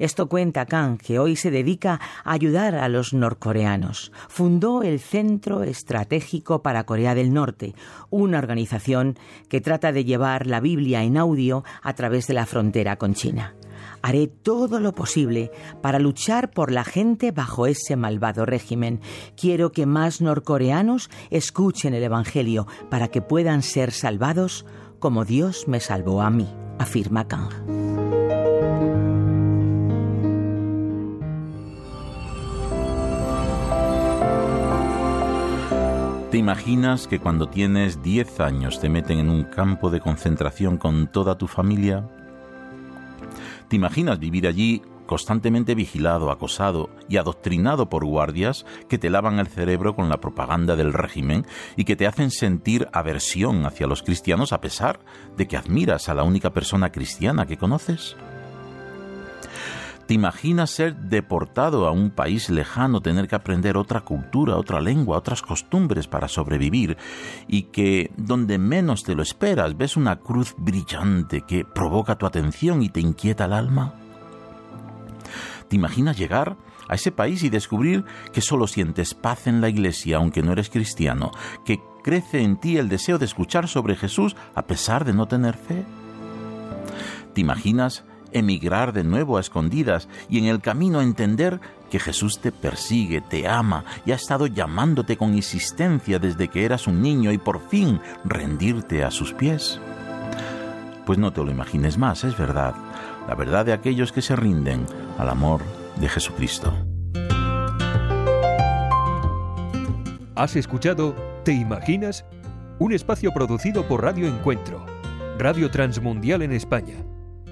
Esto cuenta Kang, que hoy se dedica a ayudar a los norcoreanos. Fundó el Centro Estratégico para Corea del Norte, una organización que trata de llevar la Biblia en audio a través de la frontera con China. Haré todo lo posible para luchar por la gente bajo ese malvado régimen. Quiero que más norcoreanos escuchen el Evangelio para que puedan ser salvados como Dios me salvó a mí, afirma Kang. ¿Te imaginas que cuando tienes 10 años te meten en un campo de concentración con toda tu familia? ¿Te imaginas vivir allí constantemente vigilado, acosado y adoctrinado por guardias que te lavan el cerebro con la propaganda del régimen y que te hacen sentir aversión hacia los cristianos a pesar de que admiras a la única persona cristiana que conoces? ¿Te imaginas ser deportado a un país lejano, tener que aprender otra cultura, otra lengua, otras costumbres para sobrevivir y que donde menos te lo esperas ves una cruz brillante que provoca tu atención y te inquieta el alma? ¿Te imaginas llegar a ese país y descubrir que solo sientes paz en la iglesia aunque no eres cristiano, que crece en ti el deseo de escuchar sobre Jesús a pesar de no tener fe? ¿Te imaginas emigrar de nuevo a escondidas y en el camino entender que Jesús te persigue, te ama y ha estado llamándote con insistencia desde que eras un niño y por fin rendirte a sus pies? Pues no te lo imagines más, es verdad, la verdad de aquellos que se rinden al amor de Jesucristo. Has escuchado ¿Te imaginas? Un espacio producido por Radio Encuentro, Radio Transmundial en España.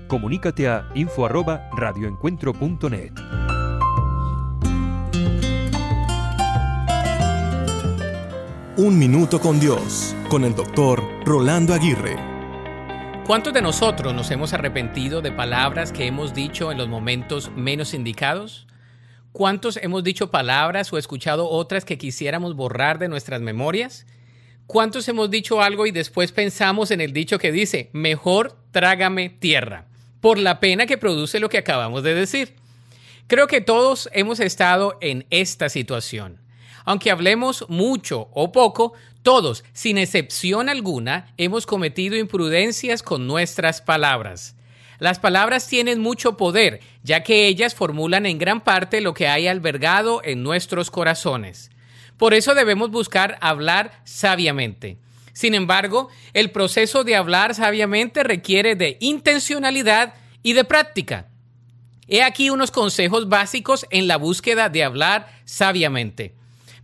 Comunícate a info@radioencuentro.net. Un minuto con Dios, con el doctor Rolando Aguirre. ¿Cuántos de nosotros nos hemos arrepentido de palabras que hemos dicho en los momentos menos indicados? ¿Cuántos hemos dicho palabras o escuchado otras que quisiéramos borrar de nuestras memorias? ¿Cuántos hemos dicho algo y después pensamos en el dicho que dice, mejor trágame tierra, por la pena que produce lo que acabamos de decir? Creo que todos hemos estado en esta situación. Aunque hablemos mucho o poco, todos, sin excepción alguna, hemos cometido imprudencias con nuestras palabras. Las palabras tienen mucho poder, ya que ellas formulan en gran parte lo que hay albergado en nuestros corazones. Por eso debemos buscar hablar sabiamente. Sin embargo, el proceso de hablar sabiamente requiere de intencionalidad y de práctica. He aquí unos consejos básicos en la búsqueda de hablar sabiamente.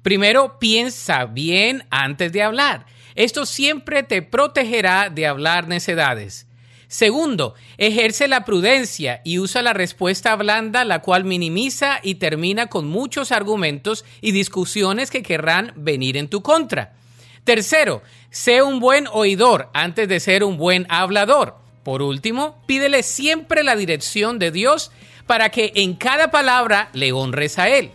Primero, piensa bien antes de hablar. Esto siempre te protegerá de hablar necedades. Segundo, ejerce la prudencia y usa la respuesta blanda, la cual minimiza y termina con muchos argumentos y discusiones que querrán venir en tu contra. Tercero, sé un buen oidor antes de ser un buen hablador. Por último, pídele siempre la dirección de Dios para que en cada palabra le honres a Él.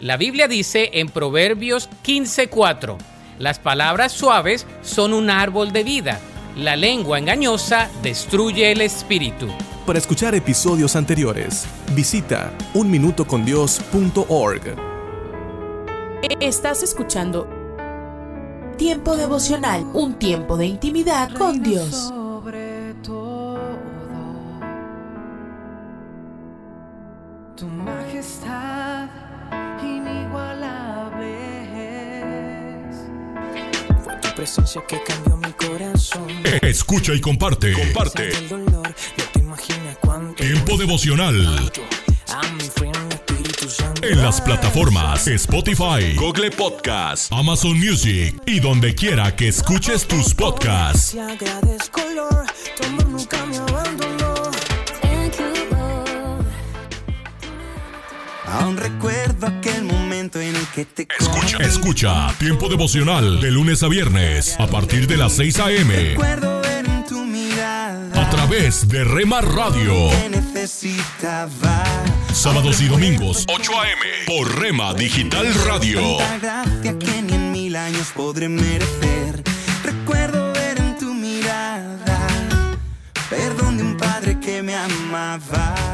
La Biblia dice en Proverbios 15:4, las palabras suaves son un árbol de vida, la lengua engañosa destruye el espíritu. Para escuchar episodios anteriores, visita unminutocondios.org. Estás escuchando Tiempo devocional, un tiempo de intimidad con Dios. Tu majestad inigualable es. Fue tu presencia que cambió mi corazón. Escucha y comparte. Comparte. El dolor, no te imaginas cuánto. Tiempo devocional. En las plataformas Spotify, Google Podcast, Amazon Music y donde quiera que escuches tus podcasts. Aún recuerdo aquel momento en el que te Escucha, escucha Tiempo devocional de lunes a viernes a partir de las 6 a.m. Recuerdo ver en tu mirada a través de Rema Radio. necesitaba. Sábados y domingos 8 a.m. por Rema Digital Radio. Tanta gracia que ni en mil años podré merecer. Recuerdo ver en tu mirada perdón de un padre que me amaba.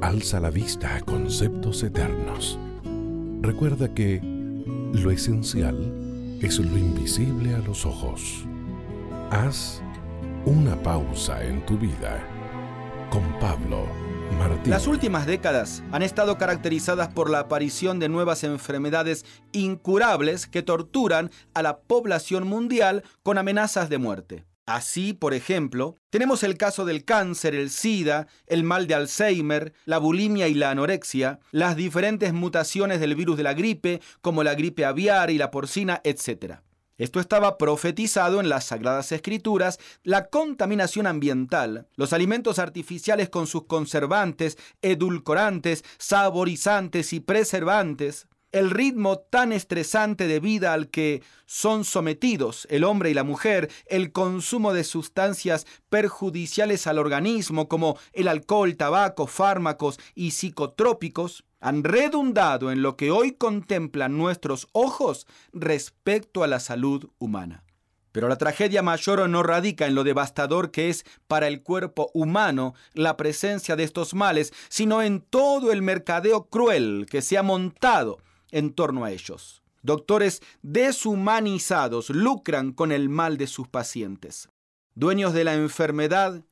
Alza la vista a conceptos eternos. Recuerda que lo esencial es lo invisible a los ojos. Haz una pausa en tu vida con Pablo Martín. Las últimas décadas han estado caracterizadas por la aparición de nuevas enfermedades incurables que torturan a la población mundial con amenazas de muerte. Así, por ejemplo, tenemos el caso del cáncer, el SIDA, el mal de Alzheimer, la bulimia y la anorexia, las diferentes mutaciones del virus de la gripe, como la gripe aviar y la porcina, etc. Esto estaba profetizado en las Sagradas Escrituras, la contaminación ambiental, los alimentos artificiales con sus conservantes, edulcorantes, saborizantes y preservantes, el ritmo tan estresante de vida al que son sometidos el hombre y la mujer, el consumo de sustancias perjudiciales al organismo como el alcohol, tabaco, fármacos y psicotrópicos, han redundado en lo que hoy contemplan nuestros ojos respecto a la salud humana. Pero la tragedia mayor no radica en lo devastador que es para el cuerpo humano la presencia de estos males, sino en todo el mercadeo cruel que se ha montado en torno a ellos. Doctores deshumanizados lucran con el mal de sus pacientes. Dueños de la enfermedad,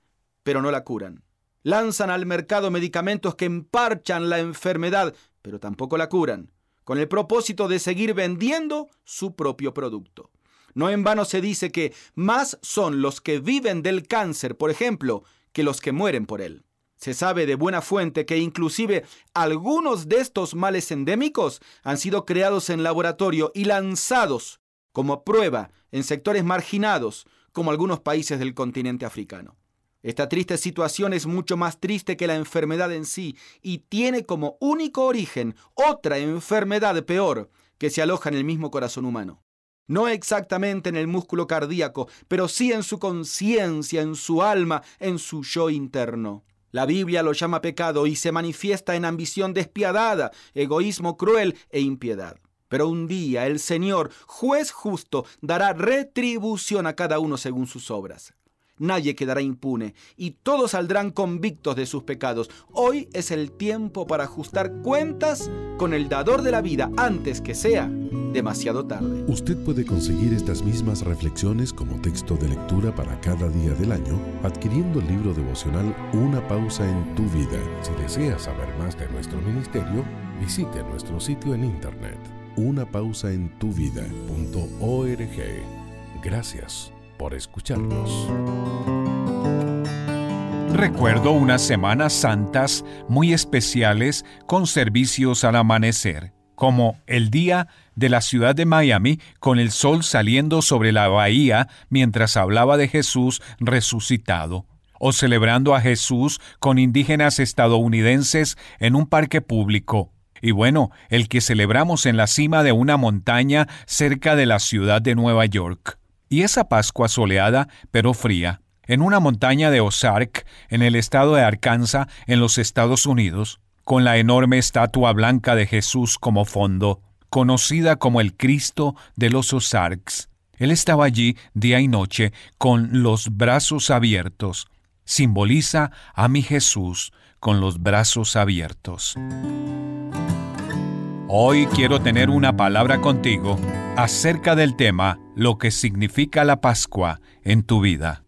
pero no la curan. Lanzan al mercado medicamentos que emparchan la enfermedad, pero tampoco la curan, con el propósito de seguir vendiendo su propio producto. No en vano se dice que más son los que viven del cáncer, por ejemplo, que los que mueren por él. Se sabe de buena fuente que inclusive algunos de estos males endémicos han sido creados en laboratorio y lanzados como prueba en sectores marginados como algunos países del continente africano. Esta triste situación es mucho más triste que la enfermedad en sí y tiene como único origen otra enfermedad peor que se aloja en el mismo corazón humano. No exactamente en el músculo cardíaco, pero sí en su conciencia, en su alma, en su yo interno. La Biblia lo llama pecado y se manifiesta en ambición despiadada, egoísmo cruel e impiedad. Pero un día el Señor, juez justo, dará retribución a cada uno según sus obras nadie quedará impune y todos saldrán convictos de sus pecados. Hoy es el tiempo para ajustar cuentas con el dador de la vida antes que sea demasiado tarde. Usted puede conseguir estas mismas reflexiones como texto de lectura para cada día del año adquiriendo el libro devocional Una pausa en tu vida. Si desea saber más de nuestro ministerio, visite nuestro sitio en internet unapausaentuvida.org. Gracias por escucharnos. Recuerdo unas semanas santas muy especiales con servicios al amanecer, como el día de la ciudad de Miami con el sol saliendo sobre la bahía mientras hablaba de Jesús resucitado, o celebrando a Jesús con indígenas estadounidenses en un parque público, y bueno, el que celebramos en la cima de una montaña cerca de la ciudad de Nueva York. Y esa Pascua soleada, pero fría, en una montaña de Ozark, en el estado de Arkansas, en los Estados Unidos, con la enorme estatua blanca de Jesús como fondo, conocida como el Cristo de los Ozarks. Él estaba allí día y noche con los brazos abiertos. Simboliza a mi Jesús con los brazos abiertos. Hoy quiero tener una palabra contigo acerca del tema lo que significa la Pascua en tu vida.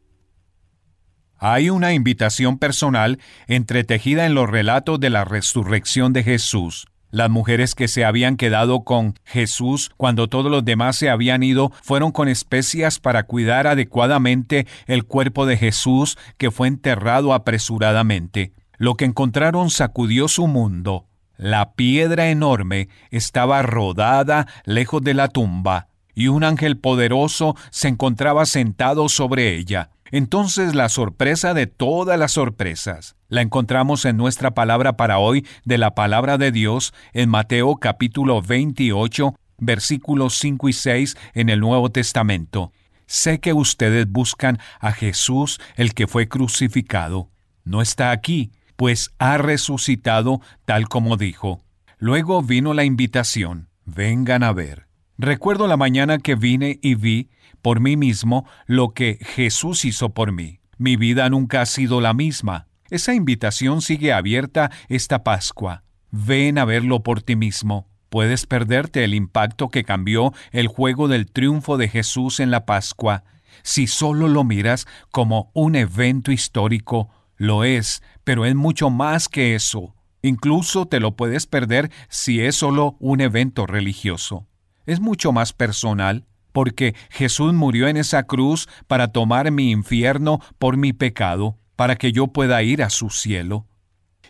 Hay una invitación personal entretejida en los relatos de la resurrección de Jesús. Las mujeres que se habían quedado con Jesús cuando todos los demás se habían ido fueron con especias para cuidar adecuadamente el cuerpo de Jesús que fue enterrado apresuradamente. Lo que encontraron sacudió su mundo. La piedra enorme estaba rodada lejos de la tumba, y un ángel poderoso se encontraba sentado sobre ella. Entonces la sorpresa de todas las sorpresas la encontramos en nuestra palabra para hoy de la palabra de Dios en Mateo capítulo 28 versículos 5 y 6 en el Nuevo Testamento. Sé que ustedes buscan a Jesús el que fue crucificado. No está aquí, pues ha resucitado tal como dijo. Luego vino la invitación, vengan a ver. Recuerdo la mañana que vine y vi por mí mismo lo que Jesús hizo por mí. Mi vida nunca ha sido la misma. Esa invitación sigue abierta esta Pascua. Ven a verlo por ti mismo. Puedes perderte el impacto que cambió el juego del triunfo de Jesús en la Pascua si solo lo miras como un evento histórico lo es, pero es mucho más que eso. Incluso te lo puedes perder si es solo un evento religioso. Es mucho más personal. porque Jesús murió en esa cruz para tomar mi infierno por mi pecado, para que yo pueda ir a su cielo.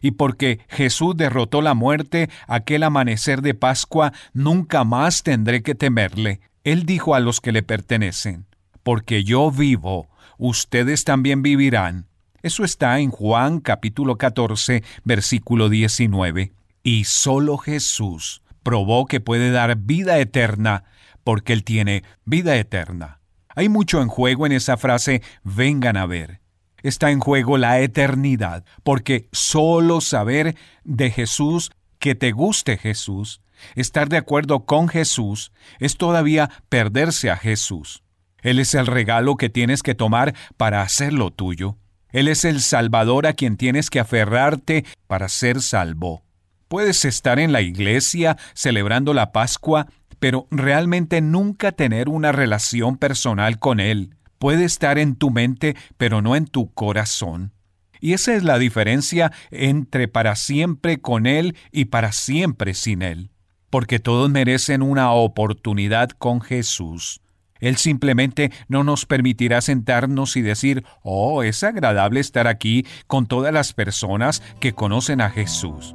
Y porque Jesús derrotó la muerte aquel amanecer de Pascua, nunca más tendré que temerle. Él dijo a los que le pertenecen, porque yo vivo, ustedes también vivirán. Eso está en Juan capítulo 14, versículo 19. Y solo Jesús probó que puede dar vida eterna, porque Él tiene vida eterna. Hay mucho en juego en esa frase, vengan a ver. Está en juego la eternidad, porque solo saber de Jesús, que te guste Jesús, estar de acuerdo con Jesús, es todavía perderse a Jesús. Él es el regalo que tienes que tomar para hacerlo tuyo. Él es el Salvador a quien tienes que aferrarte para ser salvo. Puedes estar en la iglesia celebrando la Pascua, pero realmente nunca tener una relación personal con Él. Puede estar en tu mente, pero no en tu corazón. Y esa es la diferencia entre para siempre con Él y para siempre sin Él. Porque todos merecen una oportunidad con Jesús. Él simplemente no nos permitirá sentarnos y decir, oh, es agradable estar aquí con todas las personas que conocen a Jesús.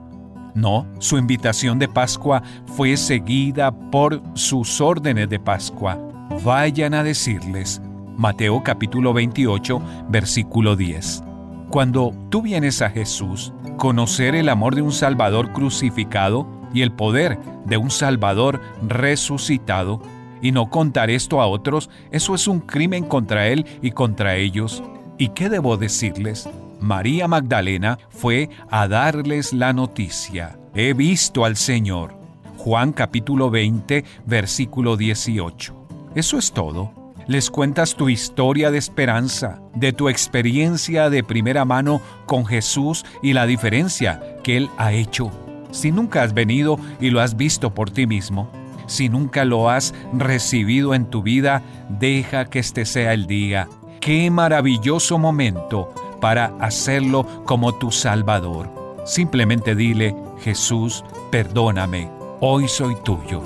No, su invitación de Pascua fue seguida por sus órdenes de Pascua. Vayan a decirles, Mateo capítulo 28, versículo 10. Cuando tú vienes a Jesús, conocer el amor de un Salvador crucificado y el poder de un Salvador resucitado, y no contar esto a otros, eso es un crimen contra Él y contra ellos. ¿Y qué debo decirles? María Magdalena fue a darles la noticia. He visto al Señor. Juan capítulo 20, versículo 18. Eso es todo. Les cuentas tu historia de esperanza, de tu experiencia de primera mano con Jesús y la diferencia que Él ha hecho. Si nunca has venido y lo has visto por ti mismo, si nunca lo has recibido en tu vida, deja que este sea el día. Qué maravilloso momento para hacerlo como tu Salvador. Simplemente dile, Jesús, perdóname, hoy soy tuyo.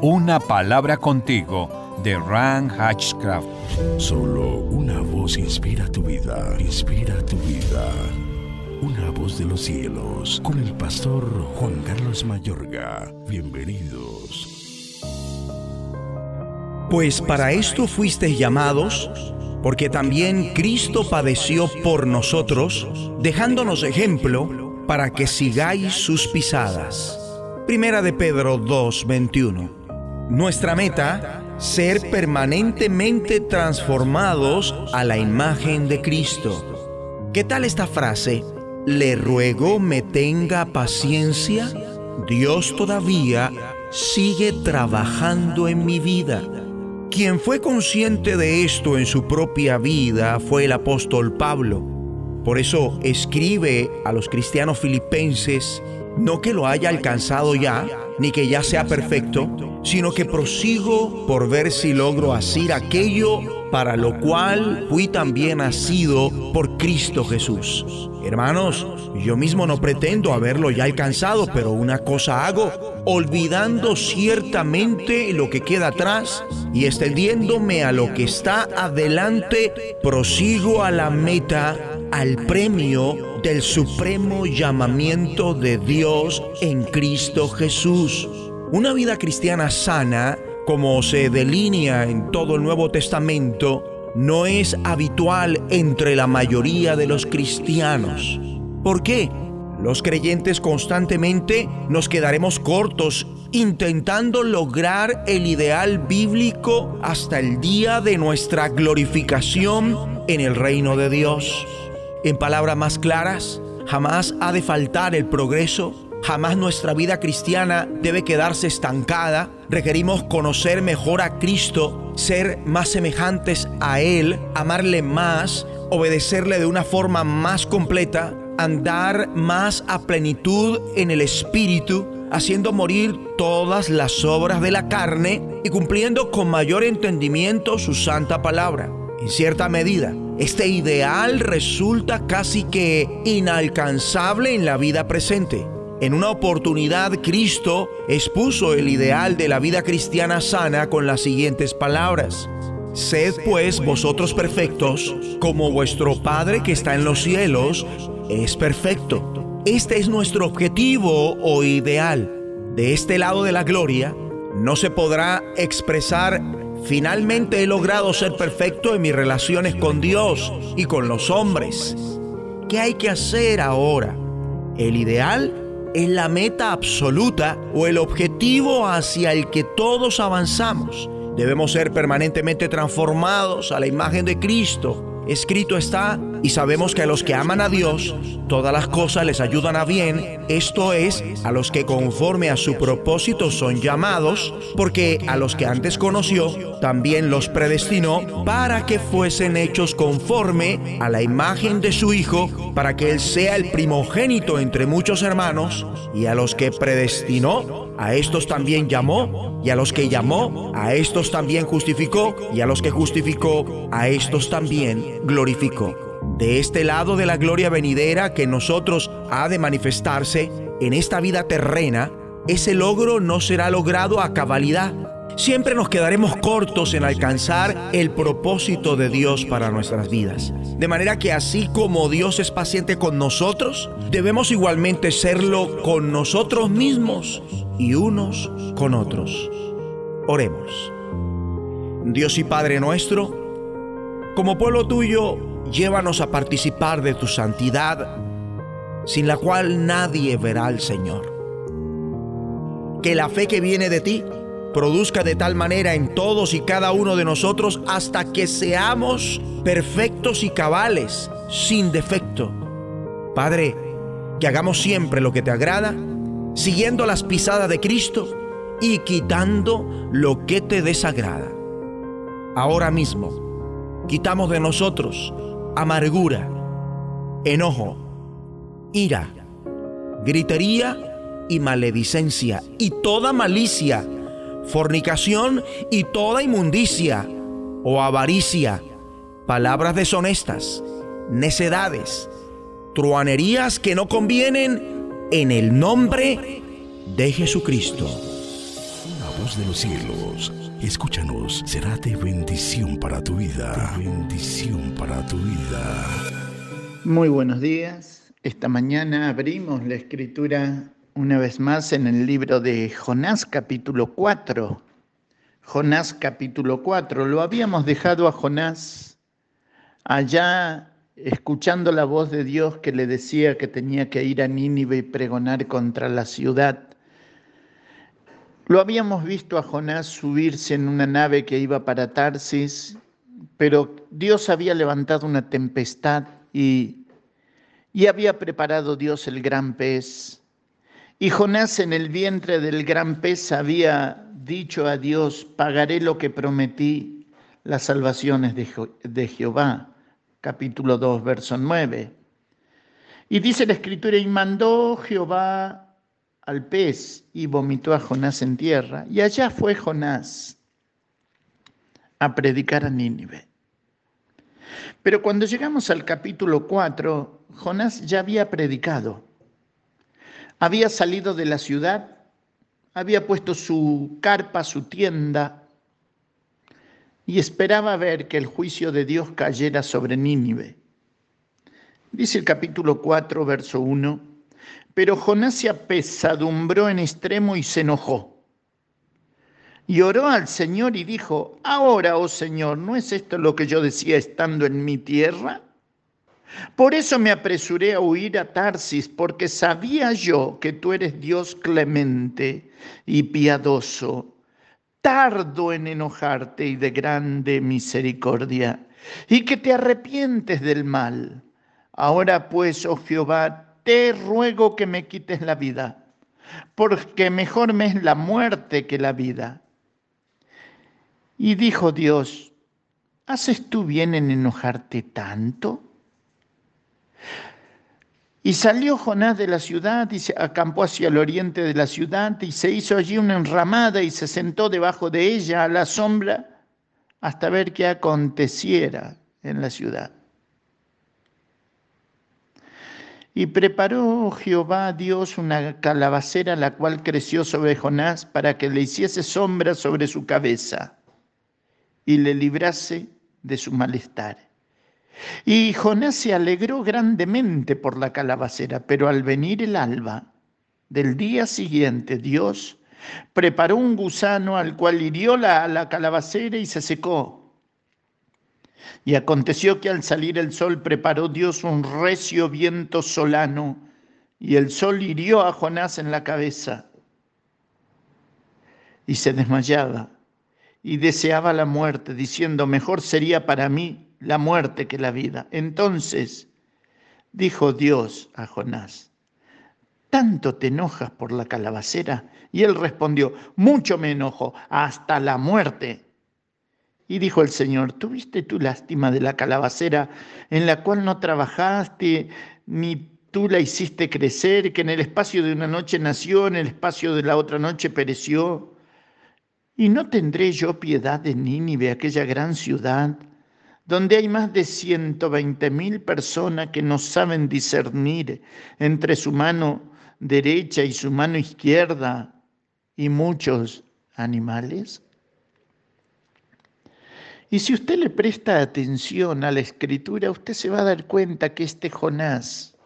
Una palabra contigo de Ran Hatchcraft. Solo una voz inspira tu vida, inspira tu vida. Una voz de los cielos, con el pastor Juan Carlos Mayorga. Bienvenidos. Pues para esto fuisteis llamados, porque también Cristo padeció por nosotros, dejándonos ejemplo para que sigáis sus pisadas. Primera de Pedro 2:21. Nuestra meta, ser permanentemente transformados a la imagen de Cristo. ¿Qué tal esta frase? Le ruego me tenga paciencia. Dios todavía sigue trabajando en mi vida. Quien fue consciente de esto en su propia vida fue el apóstol Pablo. Por eso escribe a los cristianos filipenses, no que lo haya alcanzado ya, ni que ya sea perfecto, sino que prosigo por ver si logro hacer aquello para lo cual fui también nacido por Cristo Jesús. Hermanos, yo mismo no pretendo haberlo ya alcanzado, pero una cosa hago, olvidando ciertamente lo que queda atrás y extendiéndome a lo que está adelante, prosigo a la meta, al premio del supremo llamamiento de Dios en Cristo Jesús. Una vida cristiana sana, como se delinea en todo el Nuevo Testamento, no es habitual entre la mayoría de los cristianos. ¿Por qué? Los creyentes constantemente nos quedaremos cortos intentando lograr el ideal bíblico hasta el día de nuestra glorificación en el reino de Dios. En palabras más claras, jamás ha de faltar el progreso Jamás nuestra vida cristiana debe quedarse estancada. Requerimos conocer mejor a Cristo, ser más semejantes a Él, amarle más, obedecerle de una forma más completa, andar más a plenitud en el Espíritu, haciendo morir todas las obras de la carne y cumpliendo con mayor entendimiento su santa palabra. En cierta medida, este ideal resulta casi que inalcanzable en la vida presente En una oportunidad, Cristo expuso el ideal de la vida cristiana sana con las siguientes palabras. Sed pues vosotros perfectos, como vuestro Padre que está en los cielos es perfecto. Este es nuestro objetivo o ideal. De este lado de la gloria, no se podrá expresar finalmente he logrado ser perfecto en mis relaciones con Dios y con los hombres. ¿Qué hay que hacer ahora? El ideal es la meta absoluta o el objetivo hacia el que todos avanzamos. Debemos ser permanentemente transformados a la imagen de Cristo. Escrito está, y sabemos que a los que aman a Dios, todas las cosas les ayudan a bien, esto es, a los que conforme a su propósito son llamados, porque a los que antes conoció, también los predestinó para que fuesen hechos conforme a la imagen de su Hijo, para que Él sea el primogénito entre muchos hermanos, y a los que predestinó, a estos también llamó, y a los que llamó, a estos también justificó, y a los que justificó, a estos también glorificó. De este lado de la gloria venidera que nosotros ha de manifestarse en esta vida terrena, ese logro no será logrado a cabalidad. Siempre nos quedaremos cortos en alcanzar el propósito de Dios para nuestras vidas. De manera que así como Dios es paciente con nosotros, debemos igualmente serlo con nosotros mismos y unos con otros. Oremos. Dios y Padre nuestro, como pueblo tuyo, llévanos a participar de tu santidad, sin la cual nadie verá al Señor. Que la fe que viene de ti produzca de tal manera en todos y cada uno de nosotros hasta que seamos perfectos y cabales, sin defecto. Padre, que hagamos siempre lo que te agrada, siguiendo las pisadas de Cristo y quitando lo que te desagrada. Ahora mismo, quitamos de nosotros amargura, enojo, ira, gritería y maledicencia y toda malicia, fornicación y toda inmundicia o avaricia, palabras deshonestas, necedades, truanerías que no convienen en el nombre de Jesucristo. La voz de los cielos, escúchanos, será de bendición para tu vida. De bendición para tu vida. Muy buenos días. Esta mañana abrimos la escritura una vez más en el libro de Jonás capítulo 4. Jonás capítulo 4. Lo habíamos dejado a Jonás allá escuchando la voz de Dios que le decía que tenía que ir a Nínive y pregonar contra la ciudad. Lo habíamos visto a Jonás subirse en una nave que iba para Tarsis, pero Dios había levantado una tempestad y, y había preparado Dios el gran pez. Y Jonás en el vientre del gran pez había dicho a Dios, pagaré lo que prometí, las salvaciones de, Je- de Jehová. Capítulo 2, verso 9. Y dice la escritura, y mandó Jehová al pez y vomitó a Jonás en tierra. Y allá fue Jonás a predicar a Nínive. Pero cuando llegamos al capítulo 4, Jonás ya había predicado. Había salido de la ciudad, había puesto su carpa, su tienda, y esperaba ver que el juicio de Dios cayera sobre Nínive. Dice el capítulo 4, verso 1, pero Jonás se apesadumbró en extremo y se enojó. Y oró al Señor y dijo, ahora, oh Señor, ¿no es esto lo que yo decía estando en mi tierra? Por eso me apresuré a huir a Tarsis, porque sabía yo que tú eres Dios clemente y piadoso, tardo en enojarte y de grande misericordia, y que te arrepientes del mal. Ahora pues, oh Jehová, te ruego que me quites la vida, porque mejor me es la muerte que la vida. Y dijo Dios, ¿haces tú bien en enojarte tanto? Y salió Jonás de la ciudad y se acampó hacia el oriente de la ciudad y se hizo allí una enramada y se sentó debajo de ella a la sombra hasta ver qué aconteciera en la ciudad. Y preparó Jehová Dios una calabacera la cual creció sobre Jonás para que le hiciese sombra sobre su cabeza y le librase de su malestar. Y Jonás se alegró grandemente por la calabacera, pero al venir el alba del día siguiente, Dios preparó un gusano al cual hirió la, la calabacera y se secó. Y aconteció que al salir el sol preparó Dios un recio viento solano, y el sol hirió a Jonás en la cabeza, y se desmayaba, y deseaba la muerte, diciendo, mejor sería para mí la muerte que la vida. Entonces dijo Dios a Jonás, ¿tanto te enojas por la calabacera? Y él respondió, mucho me enojo, hasta la muerte. Y dijo el Señor, ¿tuviste tu lástima de la calabacera en la cual no trabajaste, ni tú la hiciste crecer, que en el espacio de una noche nació, en el espacio de la otra noche pereció? ¿Y no tendré yo piedad de Nínive, aquella gran ciudad, donde hay más de 120 mil personas que no saben discernir entre su mano derecha y su mano izquierda y muchos animales? Y si usted le presta atención a la escritura, usted se va a dar cuenta que este Jonás,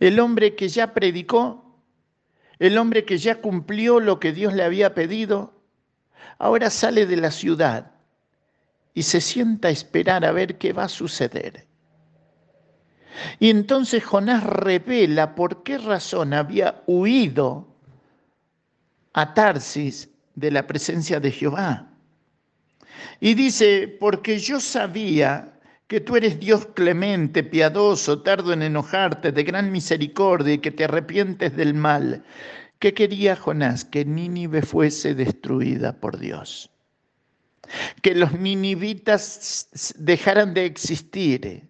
el hombre que ya predicó, el hombre que ya cumplió lo que Dios le había pedido, ahora sale de la ciudad y se sienta a esperar a ver qué va a suceder. Y entonces Jonás revela por qué razón había huido a Tarsis de la presencia de Jehová. Y dice, porque yo sabía que tú eres Dios clemente, piadoso, tardo en enojarte, de gran misericordia y que te arrepientes del mal. ¿Qué quería Jonás? Que Nínive fuese destruida por Dios. Que los ninivitas dejaran de existir.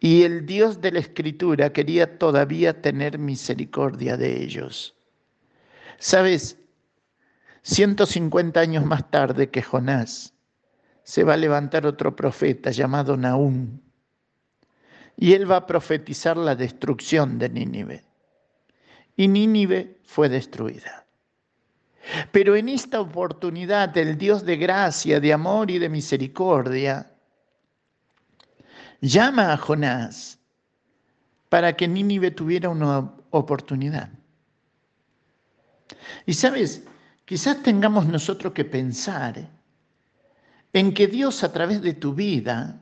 Y el Dios de la Escritura quería todavía tener misericordia de ellos. ¿Sabes? 150 años más tarde que Jonás, se va a levantar otro profeta llamado Nahum, y él va a profetizar la destrucción de Nínive. Y Nínive fue destruida. Pero en esta oportunidad el Dios de gracia, de amor y de misericordia llama a Jonás para que Nínive tuviera una oportunidad. Y sabes, Quizás tengamos nosotros que pensar en que Dios a través de tu vida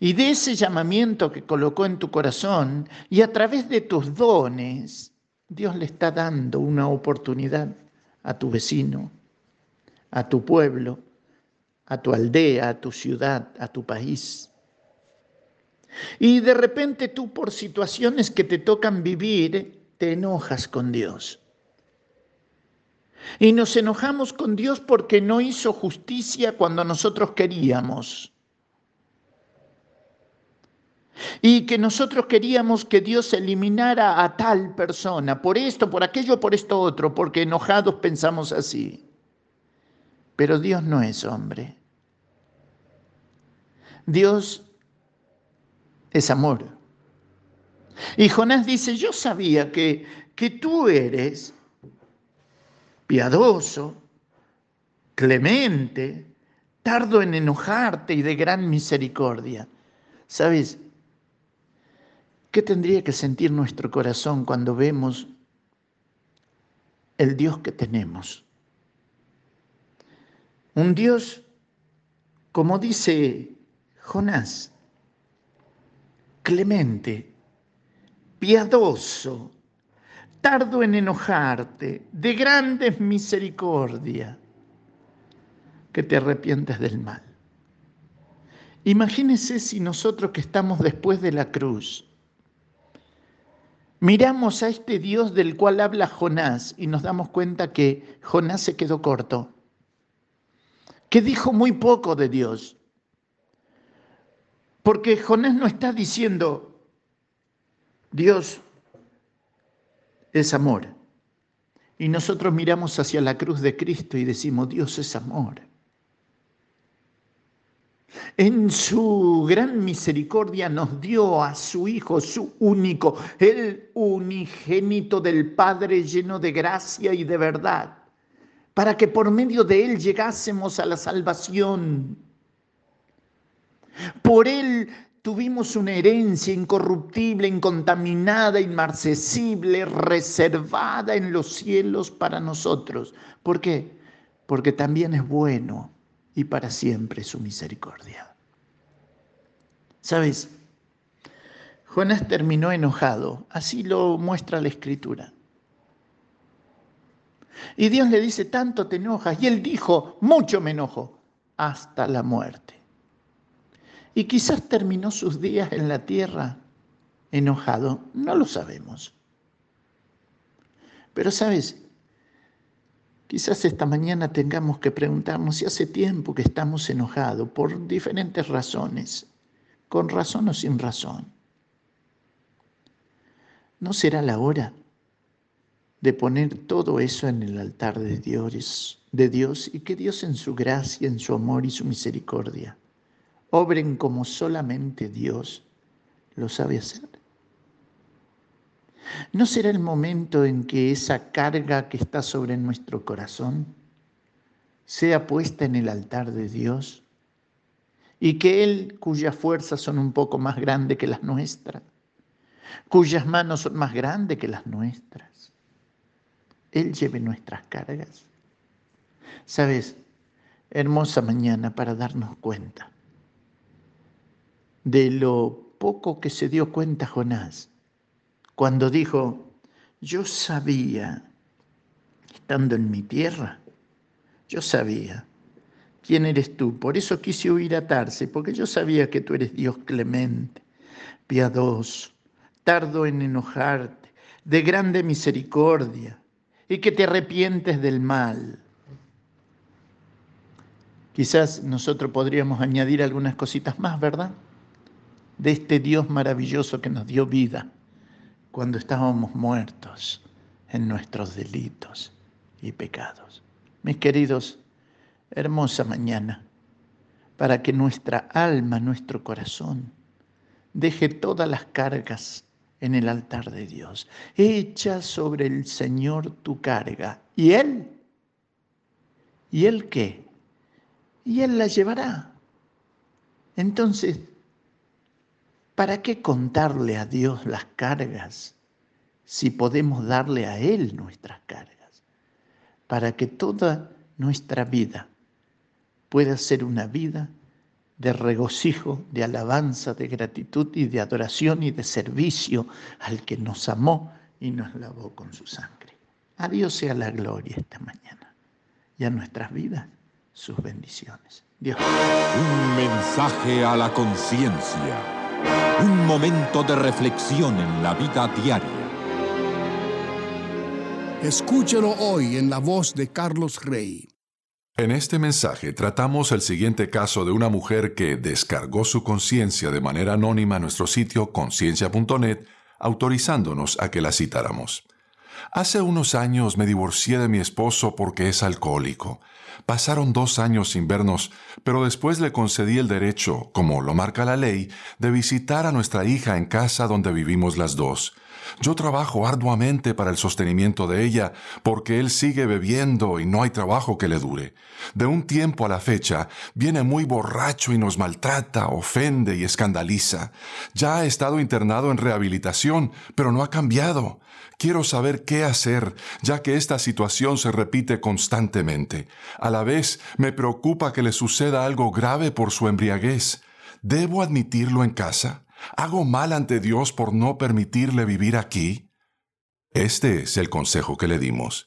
y de ese llamamiento que colocó en tu corazón y a través de tus dones, Dios le está dando una oportunidad a tu vecino, a tu pueblo, a tu aldea, a tu ciudad, a tu país. Y de repente tú por situaciones que te tocan vivir, te enojas con Dios. Y nos enojamos con Dios porque no hizo justicia cuando nosotros queríamos. Y que nosotros queríamos que Dios eliminara a tal persona, por esto, por aquello, por esto otro, porque enojados pensamos así. Pero Dios no es hombre. Dios es amor. Y Jonás dice, yo sabía que, que tú eres piadoso, clemente, tardo en enojarte y de gran misericordia. ¿Sabes? ¿Qué tendría que sentir nuestro corazón cuando vemos el Dios que tenemos? Un Dios, como dice Jonás, clemente, piadoso, tardo en enojarte, de grandes misericordia, que te arrepientes del mal. Imagínese si nosotros que estamos después de la cruz, miramos a este Dios del cual habla Jonás y nos damos cuenta que Jonás se quedó corto, que dijo muy poco de Dios. Porque Jonás no está diciendo, Dios, es amor. Y nosotros miramos hacia la cruz de Cristo y decimos, Dios es amor. En su gran misericordia nos dio a su Hijo, su único, el unigénito del Padre lleno de gracia y de verdad, para que por medio de él llegásemos a la salvación. Por él tuvimos una herencia incorruptible, incontaminada, inmarcesible, reservada en los cielos para nosotros. ¿Por qué? Porque también es bueno y para siempre su misericordia. ¿Sabes? Jonás terminó enojado, así lo muestra la escritura. Y Dios le dice, tanto te enojas. Y él dijo, mucho me enojo, hasta la muerte. Y quizás terminó sus días en la tierra enojado, no lo sabemos. Pero sabes, Quizás esta mañana tengamos que preguntarnos si hace tiempo que estamos enojados por diferentes razones, con razón o sin razón. ¿No será la hora de poner todo eso en el altar de Dios, de Dios y que Dios en su gracia, en su amor y su misericordia obren como solamente Dios lo sabe hacer? ¿No será el momento en que esa carga que está sobre nuestro corazón sea puesta en el altar de Dios y que Él, cuyas fuerzas son un poco más grandes que las nuestras, cuyas manos son más grandes que las nuestras, Él lleve nuestras cargas? Sabes, hermosa mañana para darnos cuenta de lo poco que se dio cuenta Jonás cuando dijo, yo sabía, estando en mi tierra, yo sabía quién eres tú. Por eso quise huir a Tarse, porque yo sabía que tú eres Dios clemente, piadoso, tardo en enojarte, de grande misericordia, y que te arrepientes del mal. Quizás nosotros podríamos añadir algunas cositas más, ¿verdad? De este Dios maravilloso que nos dio vida cuando estábamos muertos en nuestros delitos y pecados. Mis queridos, hermosa mañana, para que nuestra alma, nuestro corazón, deje todas las cargas en el altar de Dios. Echa sobre el Señor tu carga. ¿Y Él? ¿Y Él qué? Y Él la llevará. Entonces, ¿Para qué contarle a Dios las cargas si podemos darle a Él nuestras cargas? Para que toda nuestra vida pueda ser una vida de regocijo, de alabanza, de gratitud y de adoración y de servicio al que nos amó y nos lavó con su sangre. A Dios sea la gloria esta mañana y a nuestras vidas sus bendiciones. Dios. Un mensaje a la conciencia. Un momento de reflexión en la vida diaria. Escúchelo hoy en la voz de Carlos Rey. En este mensaje tratamos el siguiente caso de una mujer que descargó su conciencia de manera anónima a nuestro sitio conciencia.net, autorizándonos a que la citáramos. Hace unos años me divorcié de mi esposo porque es alcohólico. Pasaron dos años sin vernos, pero después le concedí el derecho, como lo marca la ley, de visitar a nuestra hija en casa donde vivimos las dos. Yo trabajo arduamente para el sostenimiento de ella, porque él sigue bebiendo y no hay trabajo que le dure. De un tiempo a la fecha, viene muy borracho y nos maltrata, ofende y escandaliza. Ya ha estado internado en rehabilitación, pero no ha cambiado. Quiero saber qué hacer, ya que esta situación se repite constantemente. A la vez, me preocupa que le suceda algo grave por su embriaguez. ¿Debo admitirlo en casa? ¿Hago mal ante Dios por no permitirle vivir aquí? Este es el consejo que le dimos.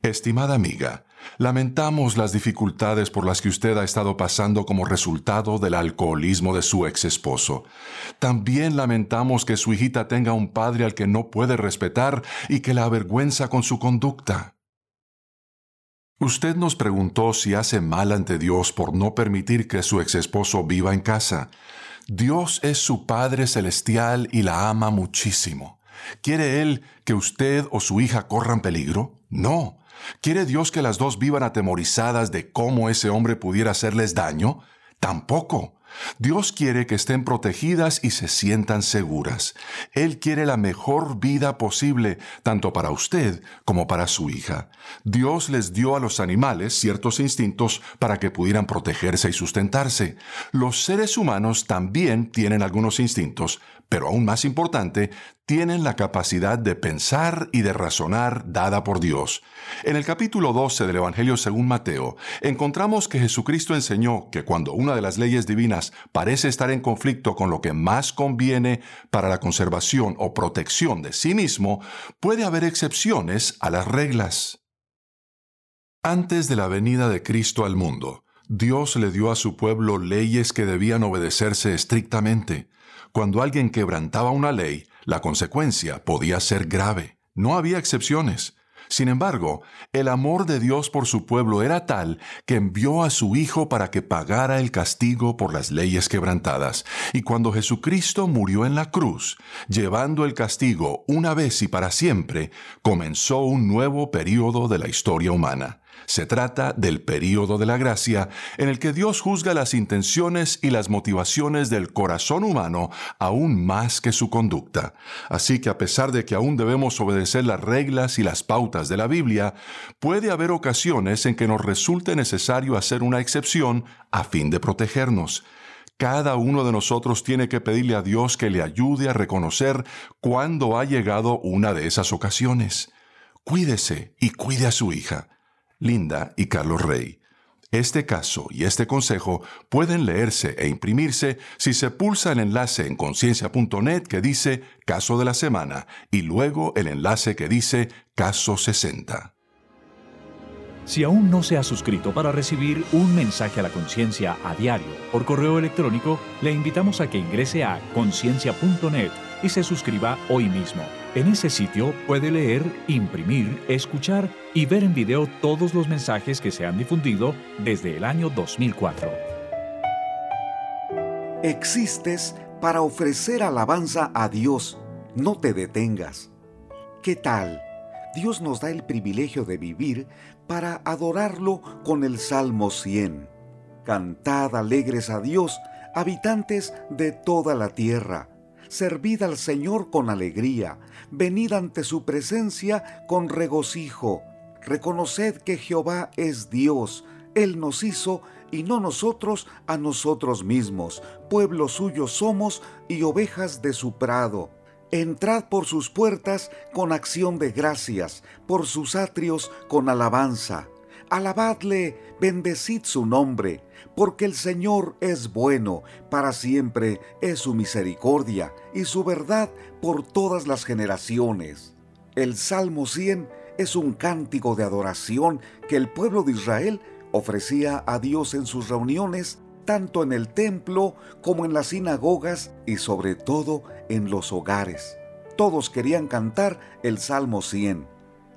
Estimada amiga, lamentamos las dificultades por las que usted ha estado pasando como resultado del alcoholismo de su ex esposo. También lamentamos que su hijita tenga un padre al que no puede respetar y que la avergüenza con su conducta. Usted nos preguntó si hace mal ante Dios por no permitir que su ex esposo viva en casa. Dios es su Padre Celestial y la ama muchísimo. ¿Quiere Él que usted o su hija corran peligro? No. ¿Quiere Dios que las dos vivan atemorizadas de cómo ese hombre pudiera hacerles daño? Tampoco. Dios quiere que estén protegidas y se sientan seguras. Él quiere la mejor vida posible, tanto para usted como para su hija. Dios les dio a los animales ciertos instintos para que pudieran protegerse y sustentarse. Los seres humanos también tienen algunos instintos, pero aún más importante, tienen la capacidad de pensar y de razonar dada por Dios. En el capítulo 12 del Evangelio según Mateo, encontramos que Jesucristo enseñó que cuando una de las leyes divinas parece estar en conflicto con lo que más conviene para la conservación o protección de sí mismo, puede haber excepciones a las reglas. Antes de la venida de Cristo al mundo, Dios le dio a su pueblo leyes que debían obedecerse estrictamente. Cuando alguien quebrantaba una ley, la consecuencia podía ser grave. No había excepciones. Sin embargo, el amor de Dios por su pueblo era tal que envió a su Hijo para que pagara el castigo por las leyes quebrantadas. Y cuando Jesucristo murió en la cruz, llevando el castigo una vez y para siempre, comenzó un nuevo período de la historia humana. Se trata del período de la gracia en el que Dios juzga las intenciones y las motivaciones del corazón humano aún más que su conducta. Así que a pesar de que aún debemos obedecer las reglas y las pautas de la Biblia, puede haber ocasiones en que nos resulte necesario hacer una excepción a fin de protegernos. Cada uno de nosotros tiene que pedirle a Dios que le ayude a reconocer cuándo ha llegado una de esas ocasiones. Cuídese y cuide a su hija. Linda y Carlos Rey. Este caso y este consejo pueden leerse e imprimirse si se pulsa el enlace en conciencia.net que dice Caso de la Semana y luego el enlace que dice Caso 60. Si aún no se ha suscrito para recibir un mensaje a la conciencia a diario por correo electrónico, le invitamos a que ingrese a conciencia.net y se suscriba hoy mismo. En ese sitio puede leer, imprimir, escuchar y ver en video todos los mensajes que se han difundido desde el año 2004. Existes para ofrecer alabanza a Dios. No te detengas. ¿Qué tal? Dios nos da el privilegio de vivir para adorarlo con el Salmo 100. Cantad alegres a Dios, habitantes de toda la tierra servid al Señor con alegría, venid ante su presencia con regocijo. Reconoced que Jehová es Dios, Él nos hizo y no nosotros a nosotros mismos, pueblo suyo somos y ovejas de su prado. Entrad por sus puertas con acción de gracias, por sus atrios con alabanza. Alabadle, bendecid su nombre, porque el Señor es bueno, para siempre es su misericordia y su verdad por todas las generaciones. El Salmo 100 es un cántico de adoración que el pueblo de Israel ofrecía a Dios en sus reuniones, tanto en el templo como en las sinagogas y sobre todo en los hogares. Todos querían cantar el Salmo 100.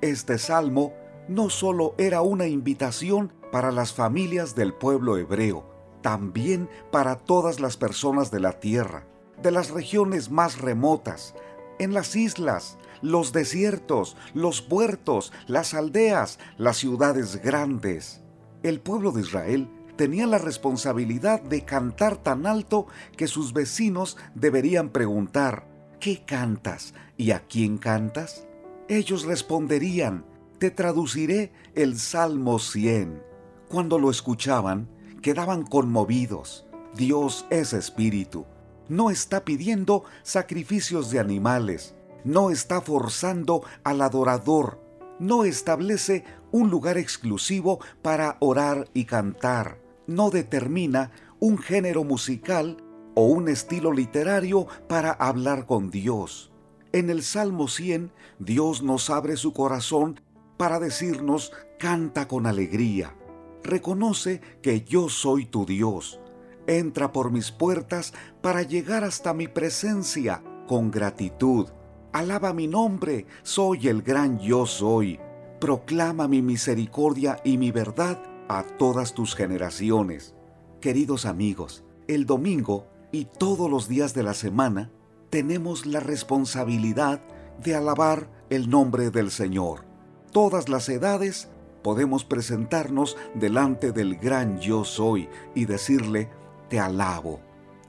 Este salmo no solo era una invitación para las familias del pueblo hebreo, también para todas las personas de la tierra, de las regiones más remotas, en las islas, los desiertos, los puertos, las aldeas, las ciudades grandes. El pueblo de Israel tenía la responsabilidad de cantar tan alto que sus vecinos deberían preguntar, ¿qué cantas y a quién cantas? Ellos responderían, te traduciré el Salmo 100. Cuando lo escuchaban, quedaban conmovidos. Dios es espíritu. No está pidiendo sacrificios de animales. No está forzando al adorador. No establece un lugar exclusivo para orar y cantar. No determina un género musical o un estilo literario para hablar con Dios. En el Salmo 100, Dios nos abre su corazón para decirnos, canta con alegría, reconoce que yo soy tu Dios, entra por mis puertas para llegar hasta mi presencia con gratitud, alaba mi nombre, soy el gran yo soy, proclama mi misericordia y mi verdad a todas tus generaciones. Queridos amigos, el domingo y todos los días de la semana tenemos la responsabilidad de alabar el nombre del Señor. Todas las edades, podemos presentarnos delante del gran yo soy y decirle, te alabo,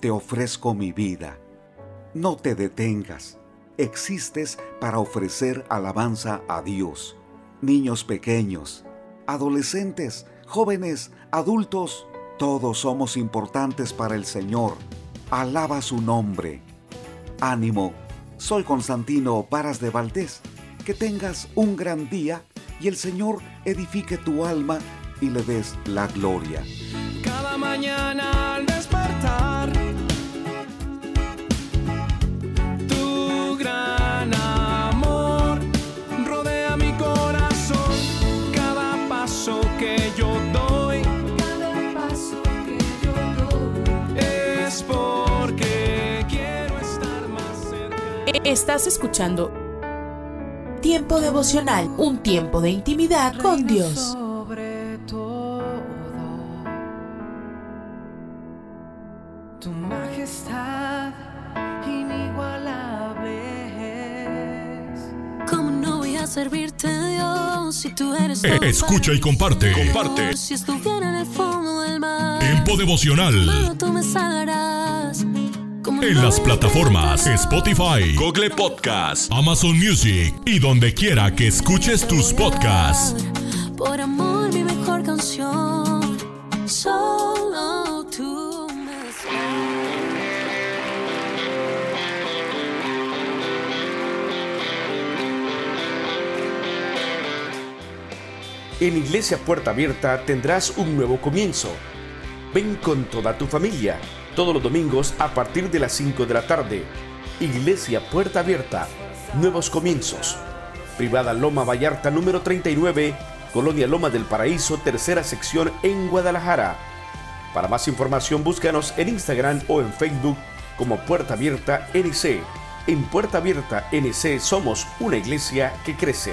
te ofrezco mi vida. No te detengas, existes para ofrecer alabanza a Dios. Niños pequeños, adolescentes, jóvenes, adultos, todos somos importantes para el Señor. Alaba su nombre. Ánimo, soy Constantino Varas de Valdés. Que tengas un gran día y el Señor edifique tu alma y le des la gloria. Cada mañana al despertar, tu gran amor rodea mi corazón. Cada paso que yo doy, cada paso que yo doy, es porque quiero estar más cerca. Estás escuchando Tiempo devocional, un tiempo de intimidad con Dios. Sobre todo, tu majestad inigualable es. ¿Cómo no voy a servirte, Dios, si tú eres todo Escucha y comparte. Comparte. Si estuviera en el fondo del mar, Tiempo devocional. tú me salvarás. ¿Cómo En las plataformas Spotify, Google Podcast, Amazon Music y donde quiera que escuches tus podcasts. Por amor, mi mejor canción. Solo tú me En Iglesia Puerta Abierta tendrás un nuevo comienzo. Ven con toda tu familia, todos los domingos a partir de las 5 de la tarde. Iglesia Puerta Abierta, nuevos comienzos. Privada Loma Vallarta número 39, Colonia Loma del Paraíso, tercera sección en Guadalajara. Para más información búscanos en Instagram o en Facebook como Puerta Abierta NC. En Puerta Abierta NC somos una iglesia que crece.